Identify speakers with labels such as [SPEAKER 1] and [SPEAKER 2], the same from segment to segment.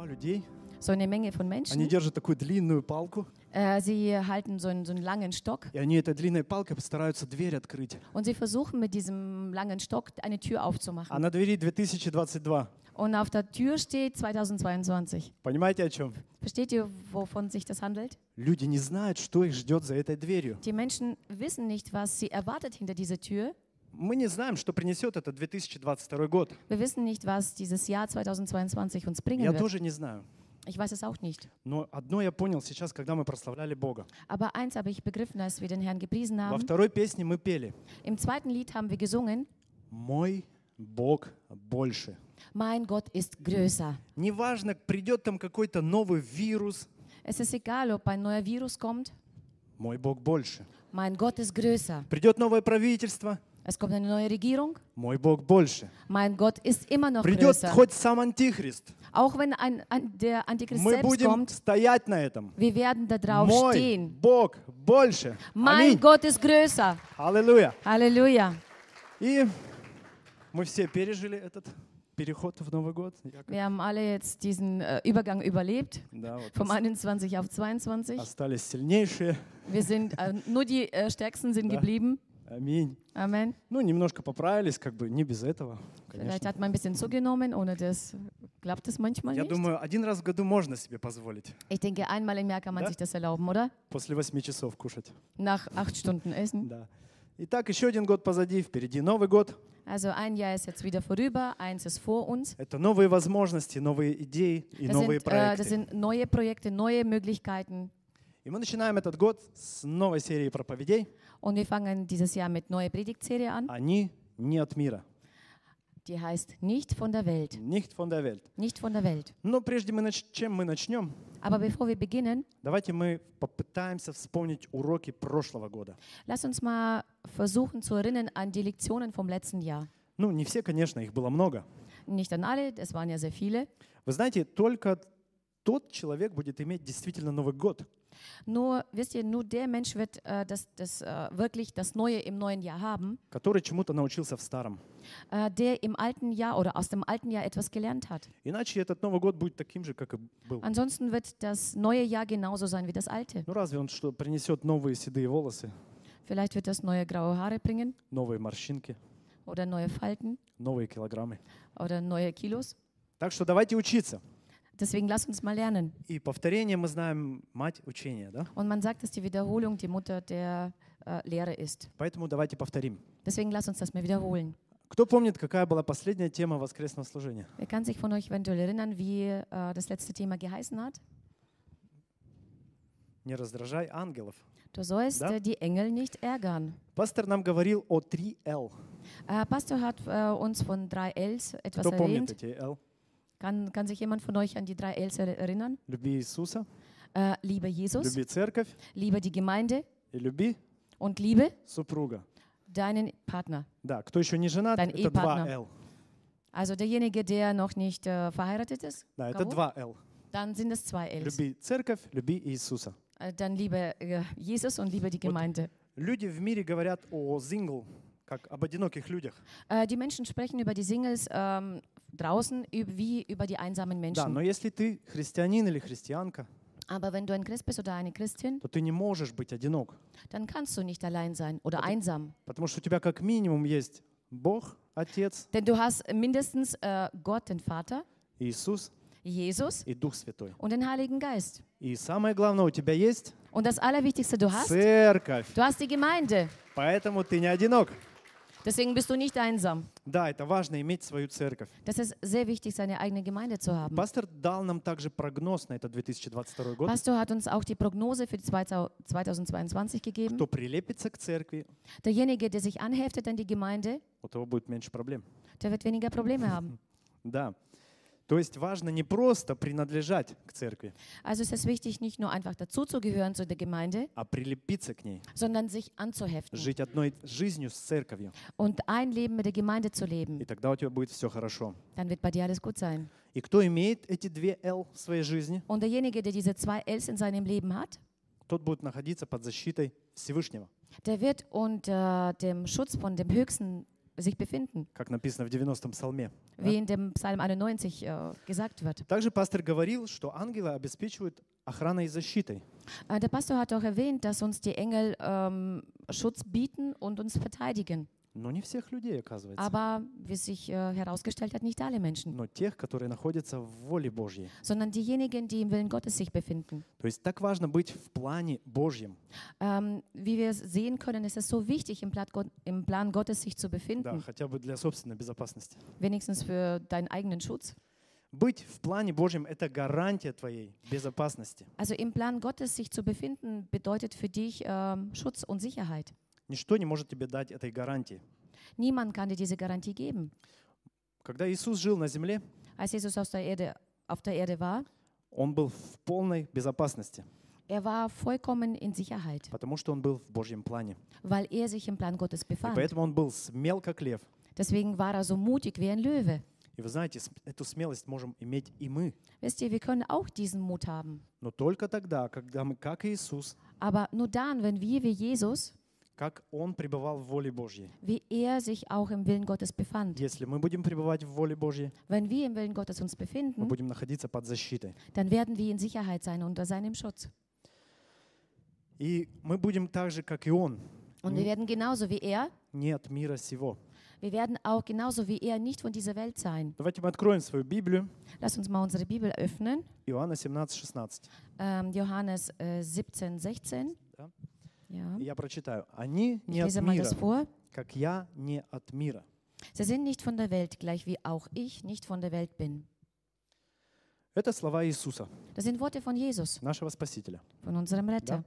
[SPEAKER 1] толпа людей.
[SPEAKER 2] so eine Menge von
[SPEAKER 1] Они
[SPEAKER 2] Menschen.
[SPEAKER 1] держат такую длинную палку,
[SPEAKER 2] Äh, sie halten so einen, so einen langen Stock
[SPEAKER 1] и они этой длинной палкой постараются дверь открыть.
[SPEAKER 2] und sie versuchen mit diesem langen Stock eine Tür
[SPEAKER 1] А
[SPEAKER 2] aufzumachen.
[SPEAKER 1] на двери 2022.
[SPEAKER 2] Und auf der Tür steht 2022.
[SPEAKER 1] Понимаете, о чем?
[SPEAKER 2] Versteht ihr, wovon sich das handelt?
[SPEAKER 1] Люди не знают, что их ждет за этой дверью.
[SPEAKER 2] Die Menschen wissen nicht, was sie erwartet hinter dieser Tür.
[SPEAKER 1] Мы не знаем, что принесет это 2022 год.
[SPEAKER 2] Wir wissen nicht, was dieses Jahr 2022 uns bringen
[SPEAKER 1] Я
[SPEAKER 2] wird.
[SPEAKER 1] тоже не знаю.
[SPEAKER 2] Ich weiß es auch nicht.
[SPEAKER 1] Но одно я понял сейчас, когда мы прославляли Бога.
[SPEAKER 2] Aber eins habe ich begriffen, als wir den Herrn gepriesen
[SPEAKER 1] Во
[SPEAKER 2] haben.
[SPEAKER 1] второй песне мы пели
[SPEAKER 2] Im zweiten Lied haben wir gesungen,
[SPEAKER 1] «Мой Бог больше».
[SPEAKER 2] mein Gott ist größer.
[SPEAKER 1] Неважно, придет там какой-то новый вирус,
[SPEAKER 2] Es ist egal, ob ein neuer Virus kommt,
[SPEAKER 1] мой Бог больше.
[SPEAKER 2] mein Gott ist größer.
[SPEAKER 1] Придет новое правительство,
[SPEAKER 2] Es kommt eine neue Regierung,
[SPEAKER 1] мой Бог больше.
[SPEAKER 2] mein Gott ist immer noch
[SPEAKER 1] Придет
[SPEAKER 2] größer.
[SPEAKER 1] хоть сам Антихрист,
[SPEAKER 2] Auch wenn ein, ein, der Antichrist
[SPEAKER 1] мы
[SPEAKER 2] selbst
[SPEAKER 1] будем
[SPEAKER 2] kommt,
[SPEAKER 1] стоять на этом.
[SPEAKER 2] wir werden da drauf
[SPEAKER 1] Мой
[SPEAKER 2] stehen.
[SPEAKER 1] Бог больше.
[SPEAKER 2] Mein
[SPEAKER 1] Аминь.
[SPEAKER 2] Gott ist größer.
[SPEAKER 1] Аллилуйя.
[SPEAKER 2] Halleluja.
[SPEAKER 1] И мы все пережили этот переход в Новый год. Яков.
[SPEAKER 2] Wir haben alle jetzt diesen äh, Übergang überlebt,
[SPEAKER 1] Да, вот
[SPEAKER 2] vom
[SPEAKER 1] ос-
[SPEAKER 2] 21 auf 22.
[SPEAKER 1] остались сильнейшие.
[SPEAKER 2] Wir sind, äh, nur die äh, Stärksten sind
[SPEAKER 1] Да.
[SPEAKER 2] geblieben.
[SPEAKER 1] Аминь.
[SPEAKER 2] Amen.
[SPEAKER 1] Ну, немножко поправились, как бы не без этого,
[SPEAKER 2] Vielleicht
[SPEAKER 1] конечно.
[SPEAKER 2] hat man ein bisschen zugenommen, ohne das klappt es manchmal
[SPEAKER 1] Я
[SPEAKER 2] nicht.
[SPEAKER 1] думаю, один раз в году можно себе позволить
[SPEAKER 2] Ich denke, einmal im Jahr kann man
[SPEAKER 1] Да?
[SPEAKER 2] sich das erlauben, oder?
[SPEAKER 1] после восьми часов кушать.
[SPEAKER 2] Nach acht Stunden Essen.
[SPEAKER 1] Да. Итак, еще один год позади, впереди Новый год.
[SPEAKER 2] Also ein Jahr ist jetzt wieder vorüber, eins ist vor uns.
[SPEAKER 1] Это новые возможности, новые идеи и
[SPEAKER 2] Das
[SPEAKER 1] новые
[SPEAKER 2] sind, äh, das
[SPEAKER 1] проекты.
[SPEAKER 2] sind neue Projekte, neue Möglichkeiten.
[SPEAKER 1] И мы начинаем этот год с новой серии проповедей.
[SPEAKER 2] Und wir fangen dieses Jahr mit neuer Predigtserie an.
[SPEAKER 1] Они не от мира,
[SPEAKER 2] Die heißt Nicht von der Welt.
[SPEAKER 1] nicht von der Welt.
[SPEAKER 2] Nicht von der Welt.
[SPEAKER 1] Но прежде мы нач- чем мы начнем,
[SPEAKER 2] Aber bevor wir beginnen,
[SPEAKER 1] давайте мы попытаемся вспомнить уроки прошлого года.
[SPEAKER 2] lass uns mal versuchen zu erinnern an die Lektionen vom letzten Jahr.
[SPEAKER 1] Ну, не все, конечно, их было много.
[SPEAKER 2] Nicht an alle, es waren ja sehr viele.
[SPEAKER 1] Вы знаете, только тот человек будет иметь действительно Новый год,
[SPEAKER 2] Nur, wisst ihr, nur der Mensch wird äh, das, das, äh, wirklich das Neue im neuen Jahr haben,
[SPEAKER 1] который чему-то научился в старом.
[SPEAKER 2] äh, der im alten Jahr oder aus dem alten Jahr etwas gelernt hat.
[SPEAKER 1] Иначе этот Новый год будет таким же, как и был.
[SPEAKER 2] Ansonsten wird das neue Jahr genauso sein wie das alte.
[SPEAKER 1] Ну разве он что, принесет новые седые волосы,
[SPEAKER 2] Vielleicht wird das neue graue Haare bringen
[SPEAKER 1] новые морщинки,
[SPEAKER 2] oder neue Falten
[SPEAKER 1] новые килограммы?
[SPEAKER 2] oder neue Kilos.
[SPEAKER 1] Так что давайте учиться.
[SPEAKER 2] Deswegen lass uns mal lernen.
[SPEAKER 1] И повторение мы знаем мать учения, да?
[SPEAKER 2] Und man sagt, dass die Wiederholung die Mutter der äh, Lehre ist.
[SPEAKER 1] Поэтому давайте повторим.
[SPEAKER 2] Deswegen lass uns das mal wiederholen.
[SPEAKER 1] Кто помнит, какая была последняя тема воскресного служения?
[SPEAKER 2] Wer kann sich von euch eventuell erinnern, wie äh, das letzte Thema geheißen hat?
[SPEAKER 1] Не раздражай ангелов.
[SPEAKER 2] Du sollst
[SPEAKER 1] Да?
[SPEAKER 2] äh, die Engel nicht ärgern.
[SPEAKER 1] Пастор нам говорил о 3L.
[SPEAKER 2] Äh, Pastor hat äh, uns von drei Ls etwas
[SPEAKER 1] Кто помнит
[SPEAKER 2] erwähnt.
[SPEAKER 1] эти L?
[SPEAKER 2] Kann, kann sich jemand von euch an die drei Ls er- erinnern?
[SPEAKER 1] Люби Иисуса,
[SPEAKER 2] Äh, liebe Jesus,
[SPEAKER 1] люби церковь
[SPEAKER 2] liebe die Gemeinde
[SPEAKER 1] и люби
[SPEAKER 2] und liebe
[SPEAKER 1] супруга.
[SPEAKER 2] deinen Partner.
[SPEAKER 1] Да, кто еще не женат,
[SPEAKER 2] Dein
[SPEAKER 1] это два
[SPEAKER 2] Ehepartner.
[SPEAKER 1] L.
[SPEAKER 2] Also derjenige, der noch nicht äh, verheiratet ist,
[SPEAKER 1] Да, это
[SPEAKER 2] Кого?
[SPEAKER 1] два L.
[SPEAKER 2] dann sind es zwei Ls.
[SPEAKER 1] Люби церковь, люби Иисуса.
[SPEAKER 2] Äh, dann liebe äh, Jesus und liebe die Gemeinde.
[SPEAKER 1] Люди в мире говорят о зингл, как об одиноких людях.
[SPEAKER 2] Äh, die Menschen sprechen über die Singles ähm, draußen wie über die einsamen
[SPEAKER 1] Да,
[SPEAKER 2] Menschen.
[SPEAKER 1] но если ты христианин или христианка,
[SPEAKER 2] Aber wenn du ein Christ bist oder eine Christin,
[SPEAKER 1] то ты не можешь быть одинок,
[SPEAKER 2] dann kannst du nicht allein sein oder einsam.
[SPEAKER 1] потому что у тебя как минимум есть Бог, Отец,
[SPEAKER 2] Denn du hast mindestens äh, Gott, den Vater,
[SPEAKER 1] Иисус
[SPEAKER 2] Jesus
[SPEAKER 1] и Дух Святой.
[SPEAKER 2] und den Heiligen Geist.
[SPEAKER 1] И самое главное, у тебя есть
[SPEAKER 2] Und das Allerwichtigste, du hast,
[SPEAKER 1] церковь,
[SPEAKER 2] du hast die Gemeinde.
[SPEAKER 1] поэтому ты не одинок.
[SPEAKER 2] Deswegen bist du nicht einsam.
[SPEAKER 1] Да, это важно иметь свою церковь.
[SPEAKER 2] Das ist sehr wichtig, seine eigene Gemeinde zu haben.
[SPEAKER 1] Пастор дал нам также прогноз на этот 2022 год.
[SPEAKER 2] Pastor hat uns auch die Prognose für die 2022 gegeben.
[SPEAKER 1] Кто прилепится к церкви,
[SPEAKER 2] Derjenige, der sich anheftet an die Gemeinde,
[SPEAKER 1] у того будет меньше проблем.
[SPEAKER 2] der wird weniger Probleme haben.
[SPEAKER 1] Да. То есть важно не просто принадлежать к церкви,
[SPEAKER 2] Also ist es wichtig, nicht nur einfach dazuzugehören zu der Gemeinde,
[SPEAKER 1] а прилепиться к ней,
[SPEAKER 2] sondern sich anzuheften
[SPEAKER 1] жить одной жизнью с церковью.
[SPEAKER 2] und ein Leben mit der Gemeinde zu
[SPEAKER 1] И
[SPEAKER 2] leben.
[SPEAKER 1] тогда у тебя будет все хорошо.
[SPEAKER 2] Dann wird bei dir alles gut sein.
[SPEAKER 1] И кто имеет эти две L в своей жизни,
[SPEAKER 2] Und derjenige, der diese zwei Ls in seinem Leben hat,
[SPEAKER 1] тот будет находиться под защитой Всевышнего.
[SPEAKER 2] der wird unter dem Schutz von dem Höchsten sich befinden,
[SPEAKER 1] как написано в 90-м псалме. Да?
[SPEAKER 2] wie in dem Psalm 91 äh, gesagt wird.
[SPEAKER 1] Также пастор говорил, что ангелы обеспечивают охраной и защитой.
[SPEAKER 2] Äh, der Pastor hat auch erwähnt, dass uns die Engel ähm, Schutz bieten und uns verteidigen.
[SPEAKER 1] Но не всех людей, оказывается.
[SPEAKER 2] Aber wie sich äh, herausgestellt hat, nicht alle Menschen,
[SPEAKER 1] Но тех, которые находятся в воле Божьей.
[SPEAKER 2] sondern diejenigen, die im Willen Gottes sich befinden.
[SPEAKER 1] То есть так важно быть в плане Божьем.
[SPEAKER 2] Ähm, wie wir sehen können, ist es so wichtig, im, Plan Gott, im Plan Gottes sich zu
[SPEAKER 1] Да,
[SPEAKER 2] befinden,
[SPEAKER 1] хотя бы для собственной безопасности.
[SPEAKER 2] wenigstens für deinen eigenen Schutz.
[SPEAKER 1] Быть в плане Божьем – это гарантия твоей безопасности.
[SPEAKER 2] Also im Plan Gottes sich zu befinden, bedeutet für dich ähm, Schutz und Sicherheit.
[SPEAKER 1] Ничто не может тебе дать этой гарантии.
[SPEAKER 2] Niemand kann dir diese Garantie geben.
[SPEAKER 1] Когда Иисус жил на земле,
[SPEAKER 2] Als Jesus auf der Erde, auf der Erde war,
[SPEAKER 1] Он был в полной безопасности,
[SPEAKER 2] er war vollkommen in Sicherheit,
[SPEAKER 1] потому что Он был в Божьем плане.
[SPEAKER 2] weil er sich im Plan Gottes
[SPEAKER 1] И
[SPEAKER 2] befand.
[SPEAKER 1] поэтому Он был смел, как лев.
[SPEAKER 2] Deswegen war er so mutig wie ein Löwe.
[SPEAKER 1] И вы знаете, эту смелость можем иметь и мы.
[SPEAKER 2] Wisst ihr, wir können auch diesen Mut haben.
[SPEAKER 1] Но только тогда, когда мы, как Иисус,
[SPEAKER 2] Aber nur dann, wenn wir wie Jesus,
[SPEAKER 1] как Он пребывал в воле Божьей.
[SPEAKER 2] wie er sich auch im Willen Gottes befand.
[SPEAKER 1] Если мы будем пребывать в воле Божьей,
[SPEAKER 2] Wenn wir im Willen Gottes uns
[SPEAKER 1] мы
[SPEAKER 2] befinden,
[SPEAKER 1] будем находиться под защитой.
[SPEAKER 2] dann werden wir in Sicherheit sein, unter seinem Schutz.
[SPEAKER 1] И мы будем так же, как и Он,
[SPEAKER 2] Und wir werden genauso wie er,
[SPEAKER 1] не от мира сего.
[SPEAKER 2] wir werden auch genauso wie er nicht von dieser Welt sein.
[SPEAKER 1] Давайте мы откроем свою Библию.
[SPEAKER 2] Lass uns mal unsere Bibel öffnen.
[SPEAKER 1] Иоанна 17, 16.
[SPEAKER 2] Ähm, Johannes äh, 17, 16.
[SPEAKER 1] Да.
[SPEAKER 2] Ja.
[SPEAKER 1] Я прочитаю. «Они не от мира, как я не от мира».
[SPEAKER 2] Sie sind nicht von der Welt, gleich wie auch ich nicht von der Welt bin.
[SPEAKER 1] Это слова Иисуса,
[SPEAKER 2] Das sind Worte von Jesus,
[SPEAKER 1] нашего Спасителя.
[SPEAKER 2] von unserem Retter.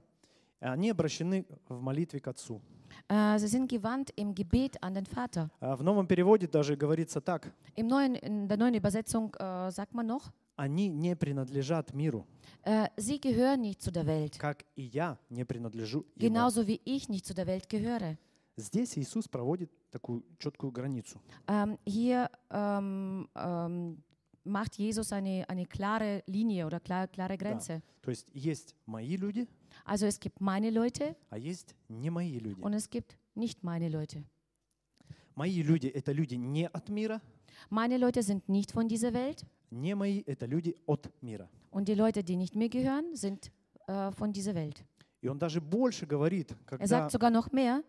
[SPEAKER 1] Они обращены в молитве к Отцу.
[SPEAKER 2] Äh, sie sind gewandt im Gebet an den Vater.
[SPEAKER 1] А В новом переводе даже говорится так.
[SPEAKER 2] Im neuen, in der neuen Übersetzung äh, sagt man noch,
[SPEAKER 1] Они не принадлежат миру,
[SPEAKER 2] äh, sie gehören nicht zu der Welt,
[SPEAKER 1] как и я не принадлежу ему.
[SPEAKER 2] genauso wie ich nicht zu der Welt gehöre.
[SPEAKER 1] Здесь Иисус проводит такую четкую границу.
[SPEAKER 2] Ähm, hier ähm, ähm, macht Jesus eine, eine klare Linie oder klar, klare Grenze.
[SPEAKER 1] То есть есть мои люди,
[SPEAKER 2] Also es gibt meine Leute
[SPEAKER 1] а есть не мои люди.
[SPEAKER 2] und es gibt nicht meine Leute.
[SPEAKER 1] Мои люди — это люди не от мира,
[SPEAKER 2] Meine Leute sind nicht von dieser Welt
[SPEAKER 1] не мои — это люди от мира.
[SPEAKER 2] und die Leute, die nicht mir gehören, sind äh, von dieser Welt.
[SPEAKER 1] И он даже больше говорит,
[SPEAKER 2] Er
[SPEAKER 1] когда
[SPEAKER 2] sagt sogar noch mehr,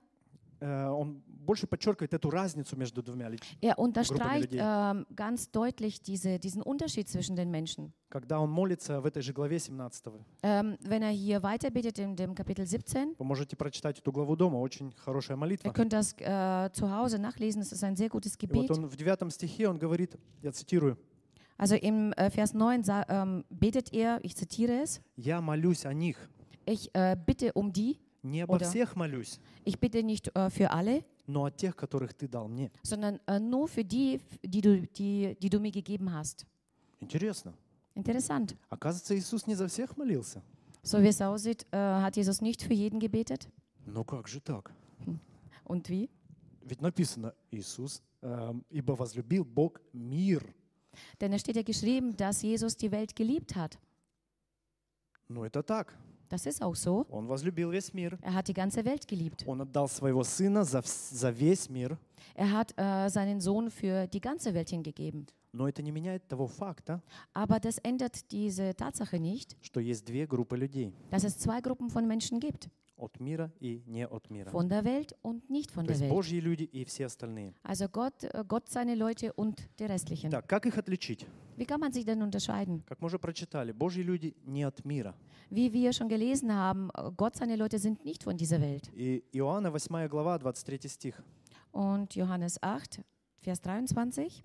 [SPEAKER 1] э, он больше подчеркивает эту разницу между двумя лич-
[SPEAKER 2] er unterstreicht ähm, ganz deutlich diese, diesen Unterschied zwischen den Menschen.
[SPEAKER 1] Когда он молится в этой же главе 17.
[SPEAKER 2] Ähm, wenn er hier weiter betet in dem Kapitel 17,
[SPEAKER 1] Вы можете прочитать эту главу дома, очень хорошая
[SPEAKER 2] ihr
[SPEAKER 1] молитва.
[SPEAKER 2] könnt das äh, zu Hause nachlesen, es ist ein sehr gutes
[SPEAKER 1] И вот
[SPEAKER 2] Gebet.
[SPEAKER 1] он в девятом стихе, он говорит, я цитирую,
[SPEAKER 2] Also im äh, Vers 9 sa- ähm, betet er, ich zitiere es,
[SPEAKER 1] «Я молюсь о них,
[SPEAKER 2] ich äh, bitte um die,
[SPEAKER 1] не обо
[SPEAKER 2] Oder-
[SPEAKER 1] всех молюсь,
[SPEAKER 2] ich bitte nicht äh, für alle,
[SPEAKER 1] но о тех, которых ты дал мне».
[SPEAKER 2] sondern äh, nur für die, die du, die, die du mir gegeben hast.
[SPEAKER 1] Интересно.
[SPEAKER 2] Interessant.
[SPEAKER 1] Оказывается, Иисус не за всех молился.
[SPEAKER 2] So wie es aussieht, äh, hat Jesus nicht für jeden gebetet.
[SPEAKER 1] Ну как же так?
[SPEAKER 2] Und wie?
[SPEAKER 1] Ведь написано Иисус, эм, ибо возлюбил Бог мир.
[SPEAKER 2] Denn es steht ja geschrieben, dass Jesus die Welt geliebt hat.
[SPEAKER 1] Ну это так.
[SPEAKER 2] Das ist auch so.
[SPEAKER 1] Он возлюбил весь мир.
[SPEAKER 2] Er hat die ganze Welt geliebt.
[SPEAKER 1] Он отдал своего сына за, вс- за весь мир.
[SPEAKER 2] Er hat äh, seinen Sohn für die ganze Welt hingegeben.
[SPEAKER 1] Но это не меняет того факта,
[SPEAKER 2] Aber das ändert diese Tatsache nicht,
[SPEAKER 1] что есть две группы людей.
[SPEAKER 2] dass es zwei Gruppen von Menschen gibt.
[SPEAKER 1] От мира и не от мира.
[SPEAKER 2] Von der Welt und nicht von
[SPEAKER 1] То
[SPEAKER 2] der
[SPEAKER 1] есть
[SPEAKER 2] Welt.
[SPEAKER 1] Божьи люди и все остальные.
[SPEAKER 2] Also Gott, äh, Gott seine Leute und die restlichen.
[SPEAKER 1] Так, как их отличить?
[SPEAKER 2] Wie kann man sich denn unterscheiden?
[SPEAKER 1] Как мы уже прочитали, Божьи люди не от мира.
[SPEAKER 2] Wie wir schon gelesen haben, äh, Gott seine Leute sind nicht von dieser Welt.
[SPEAKER 1] И Иоанна 8 глава, 23 стих.
[SPEAKER 2] Und Johannes 8, Vers 23.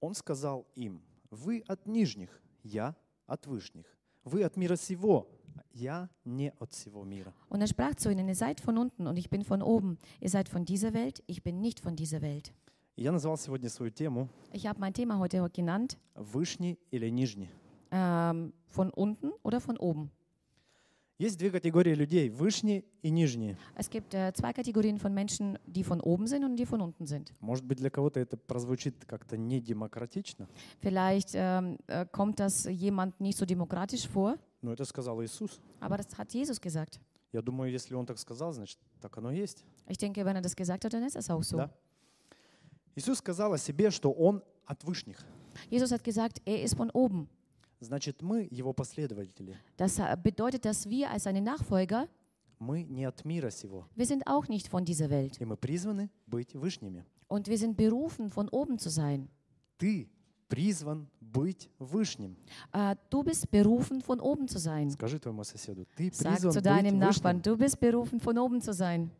[SPEAKER 1] Он сказал им, вы от нижних, я от вышних. Вы от мира сего, я не от всего мира.
[SPEAKER 2] Und er sprach zu ihnen, ihr seid von unten und ich bin von oben. Ihr seid von dieser Welt, ich bin nicht von dieser Welt.
[SPEAKER 1] И Я назвал сегодня свою тему
[SPEAKER 2] Ich habe mein Thema heute genannt,
[SPEAKER 1] «Вышний или нижний».
[SPEAKER 2] ähm, von unten oder von oben.
[SPEAKER 1] Есть две категории людей – вышние и нижние.
[SPEAKER 2] Es gibt äh, zwei Kategorien von Menschen, die von oben sind und die von unten sind.
[SPEAKER 1] Может быть, для кого-то это прозвучит как-то недемократично,
[SPEAKER 2] Vielleicht ähm, äh, kommt das jemand nicht so demokratisch vor,
[SPEAKER 1] но это сказал Иисус.
[SPEAKER 2] aber das hat Jesus gesagt.
[SPEAKER 1] Я думаю, если Он так сказал, значит, так оно и есть.
[SPEAKER 2] Ich denke, wenn er das gesagt hat, dann ist es auch so.
[SPEAKER 1] Да. Иисус сказал о себе, что Он от вышних.
[SPEAKER 2] Jesus hat gesagt, er ist von oben.
[SPEAKER 1] Значит, мы Его последователи.
[SPEAKER 2] Das äh, bedeutet, dass wir als seine Nachfolger,
[SPEAKER 1] Мы не от мира сего.
[SPEAKER 2] wir sind auch nicht von dieser Welt.
[SPEAKER 1] И мы призваны быть вышними.
[SPEAKER 2] Und wir sind berufen, von oben zu sein.
[SPEAKER 1] Ты призван быть вышним.
[SPEAKER 2] Äh, du bist berufen, von oben zu sein.
[SPEAKER 1] Скажи твоему соседу, ты
[SPEAKER 2] Sag
[SPEAKER 1] призван
[SPEAKER 2] zu
[SPEAKER 1] быть
[SPEAKER 2] deinem Nachbarn,
[SPEAKER 1] вышним.
[SPEAKER 2] du bist berufen, von oben zu sein.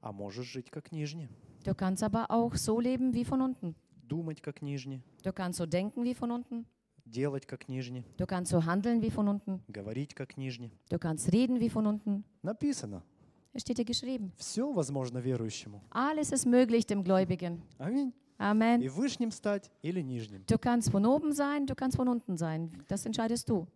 [SPEAKER 1] А можешь жить как нижний,
[SPEAKER 2] Du kannst aber auch so leben wie von unten.
[SPEAKER 1] думать как нижний,
[SPEAKER 2] Du kannst so denken wie von unten.
[SPEAKER 1] делать как нижний,
[SPEAKER 2] Du kannst so handeln wie von unten.
[SPEAKER 1] говорить как нижний.
[SPEAKER 2] Du kannst reden wie von unten.
[SPEAKER 1] Написано,
[SPEAKER 2] Es steht hier geschrieben.
[SPEAKER 1] все возможно верующему.
[SPEAKER 2] Alles ist möglich dem Gläubigen.
[SPEAKER 1] Аминь.
[SPEAKER 2] Amen.
[SPEAKER 1] И вышним стать или нижним.
[SPEAKER 2] Du kannst von oben sein, du kannst von unten sein. Das entscheidest du.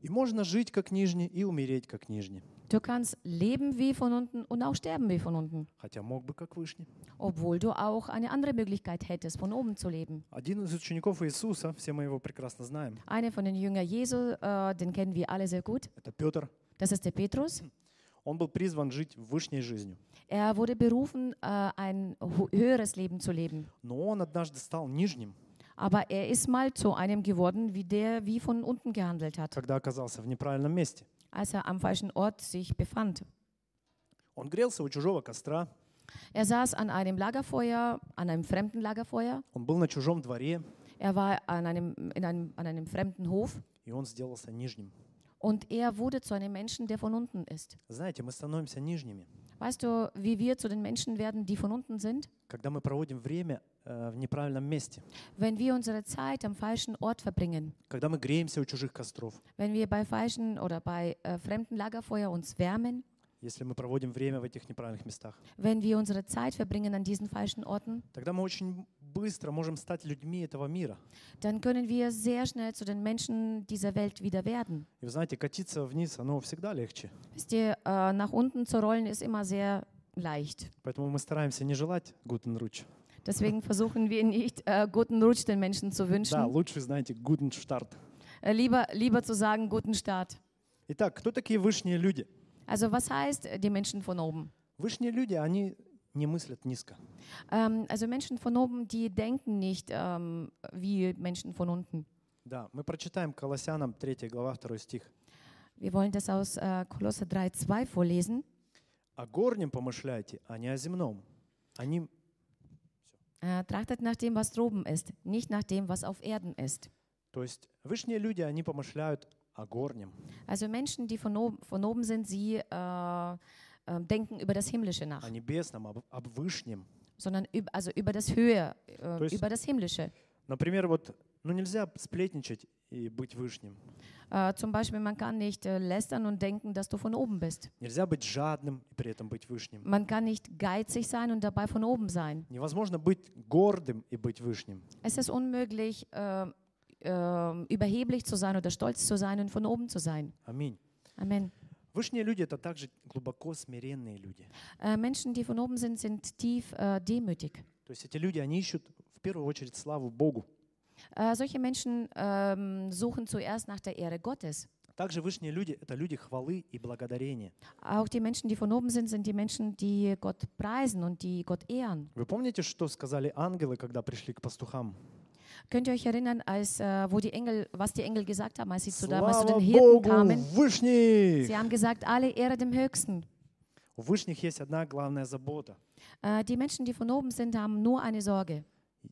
[SPEAKER 1] И можно жить как нижний и умереть как нижний.
[SPEAKER 2] Du kannst leben wie von unten und auch sterben wie von unten.
[SPEAKER 1] Хотя мог бы как вышний.
[SPEAKER 2] Obwohl du auch eine andere Möglichkeit hättest, von oben zu leben.
[SPEAKER 1] Один из учеников Иисуса, все мы его прекрасно знаем,
[SPEAKER 2] Einer von den Jüngern Jesu, äh, den kennen wir alle sehr gut.
[SPEAKER 1] это Петр.
[SPEAKER 2] Das ist der Petrus.
[SPEAKER 1] Он был призван жить вышней жизнью.
[SPEAKER 2] Er wurde berufen, äh, ein ho- höheres Leben zu leben.
[SPEAKER 1] Но он однажды стал нижним,
[SPEAKER 2] Aber er ist mal zu einem geworden, wie der wie von unten gehandelt hat,
[SPEAKER 1] когда оказался в неправильном месте.
[SPEAKER 2] als er am falschen Ort sich befand.
[SPEAKER 1] Он грелся у чужого костра,
[SPEAKER 2] Er saß an einem Lagerfeuer, an einem fremden Lagerfeuer.
[SPEAKER 1] он был на чужом дворе,
[SPEAKER 2] Er war an einem, in einem, an einem fremden Hof
[SPEAKER 1] и он сделался нижним.
[SPEAKER 2] und er wurde zu einem Menschen, der von unten ist.
[SPEAKER 1] Знаете, мы становимся нижними,
[SPEAKER 2] Weißt du, wie wir zu den Menschen werden, die von unten sind?
[SPEAKER 1] когда мы проводим время э, в неправильном месте,
[SPEAKER 2] Wenn wir unsere Zeit am falschen Ort verbringen,
[SPEAKER 1] когда мы греемся у чужих костров,
[SPEAKER 2] wenn wir bei falschen oder bei äh, fremden Lagerfeuer uns wärmen,
[SPEAKER 1] если мы проводим время в этих неправильных местах,
[SPEAKER 2] wenn wir unsere Zeit verbringen an diesen falschen Orten,
[SPEAKER 1] тогда мы очень быстро можем стать людьми этого мира.
[SPEAKER 2] dann können wir sehr schnell zu den Menschen dieser Welt wieder werden.
[SPEAKER 1] И вы знаете, катиться вниз, оно всегда легче.
[SPEAKER 2] Wisst ihr, äh, nach unten zu rollen ist immer sehr leicht.
[SPEAKER 1] Поэтому мы стараемся не желать Guten Rutsch.
[SPEAKER 2] Deswegen versuchen wir nicht, äh, guten Rutsch den Menschen zu
[SPEAKER 1] Да,
[SPEAKER 2] wünschen.
[SPEAKER 1] лучше, знаете, Guten Start.
[SPEAKER 2] Äh, lieber, lieber zu sagen, guten Start.
[SPEAKER 1] Итак, кто такие вышние люди?
[SPEAKER 2] Also was heißt äh, die Menschen von oben?
[SPEAKER 1] Вышние люди, они не мыслят низко.
[SPEAKER 2] Ähm, also Menschen von oben, die denken nicht ähm, wie Menschen von unten.
[SPEAKER 1] Да, мы прочитаем Колоссянам 3 глава 2 стих.
[SPEAKER 2] Wir wollen das aus äh, Kolosser 3,2 vorlesen.
[SPEAKER 1] «О горнем помышляйте, а не о земном». Они,
[SPEAKER 2] Äh, trachtet nach dem, was droben ist, nicht nach dem, was auf Erden ist.
[SPEAKER 1] то есть вышние люди, они помышляют о горнем.
[SPEAKER 2] Also Menschen, die von oben, von oben sind, sie äh, äh, denken über das Himmlische nach,
[SPEAKER 1] о небесном, об, об вышнем.
[SPEAKER 2] sondern üb, also über das Höhe, äh,
[SPEAKER 1] То есть-
[SPEAKER 2] über das Himmlische.
[SPEAKER 1] Например, вот, ну нельзя сплетничать и быть вышним.
[SPEAKER 2] Äh, zum Beispiel, man kann nicht äh, lästern und denken, dass du von oben bist.
[SPEAKER 1] Нельзя быть жадным и при этом быть вышним.
[SPEAKER 2] Man kann nicht geizig sein und dabei von oben sein.
[SPEAKER 1] Невозможно быть гордым и быть вышним.
[SPEAKER 2] Es ist unmöglich, äh, äh, überheblich zu sein oder stolz zu sein und von oben zu sein.
[SPEAKER 1] Аминь.
[SPEAKER 2] Amen.
[SPEAKER 1] Вышние люди — это также глубоко смиренные люди.
[SPEAKER 2] Äh, Menschen, die von oben sind, sind tief äh, demütig.
[SPEAKER 1] То есть эти люди, они ищут в первую очередь славу Богу.
[SPEAKER 2] Äh, solche Menschen ähm, suchen zuerst nach der Ehre Gottes.
[SPEAKER 1] Также вышние люди — это люди хвалы и благодарения.
[SPEAKER 2] Auch die Menschen, die von oben sind, sind die Menschen, die Gott preisen und die Gott ehren.
[SPEAKER 1] Вы помните, что сказали ангелы, когда пришли к пастухам?
[SPEAKER 2] Könnt ihr euch erinnern, als, äh, wo die Engel, was die Engel gesagt haben, als sie zu, damals zu
[SPEAKER 1] Слава
[SPEAKER 2] den Hirten
[SPEAKER 1] Богу,
[SPEAKER 2] kamen?
[SPEAKER 1] вышних!
[SPEAKER 2] Sie haben gesagt, alle Ehre dem Höchsten.
[SPEAKER 1] У вышних есть одна главная забота.
[SPEAKER 2] Äh, die Menschen, die von oben sind, haben nur eine Sorge.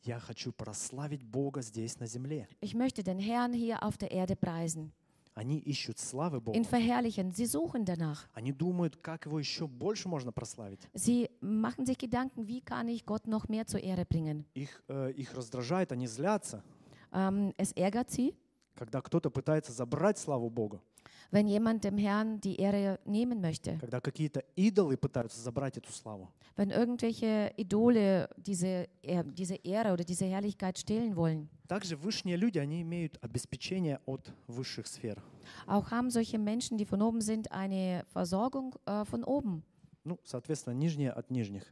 [SPEAKER 1] Я хочу прославить Бога здесь на земле.
[SPEAKER 2] Ich möchte den Herrn hier auf der Erde preisen,
[SPEAKER 1] Они ищут славы Бога.
[SPEAKER 2] ihn verherrlichen. Sie suchen danach.
[SPEAKER 1] Они думают, как его еще больше можно прославить.
[SPEAKER 2] Sie machen sich Gedanken, wie kann ich Gott noch mehr zur Ehre bringen.
[SPEAKER 1] Их, э, их раздражает, они злятся,
[SPEAKER 2] Ähm, es ärgert sie,
[SPEAKER 1] когда кто-то пытается забрать славу Бога,
[SPEAKER 2] wenn jemand dem Herrn die Ehre nehmen möchte.
[SPEAKER 1] когда какие-то идолы пытаются забрать эту славу.
[SPEAKER 2] Wenn irgendwelche Idole diese, Ehr- diese Ehre oder diese Herrlichkeit stehlen wollen.
[SPEAKER 1] Также высшие люди, они имеют обеспечение от высших сфер.
[SPEAKER 2] Auch haben solche Menschen, die von oben sind, eine Versorgung äh, von oben.
[SPEAKER 1] Ну, соответственно, нижние от нижних.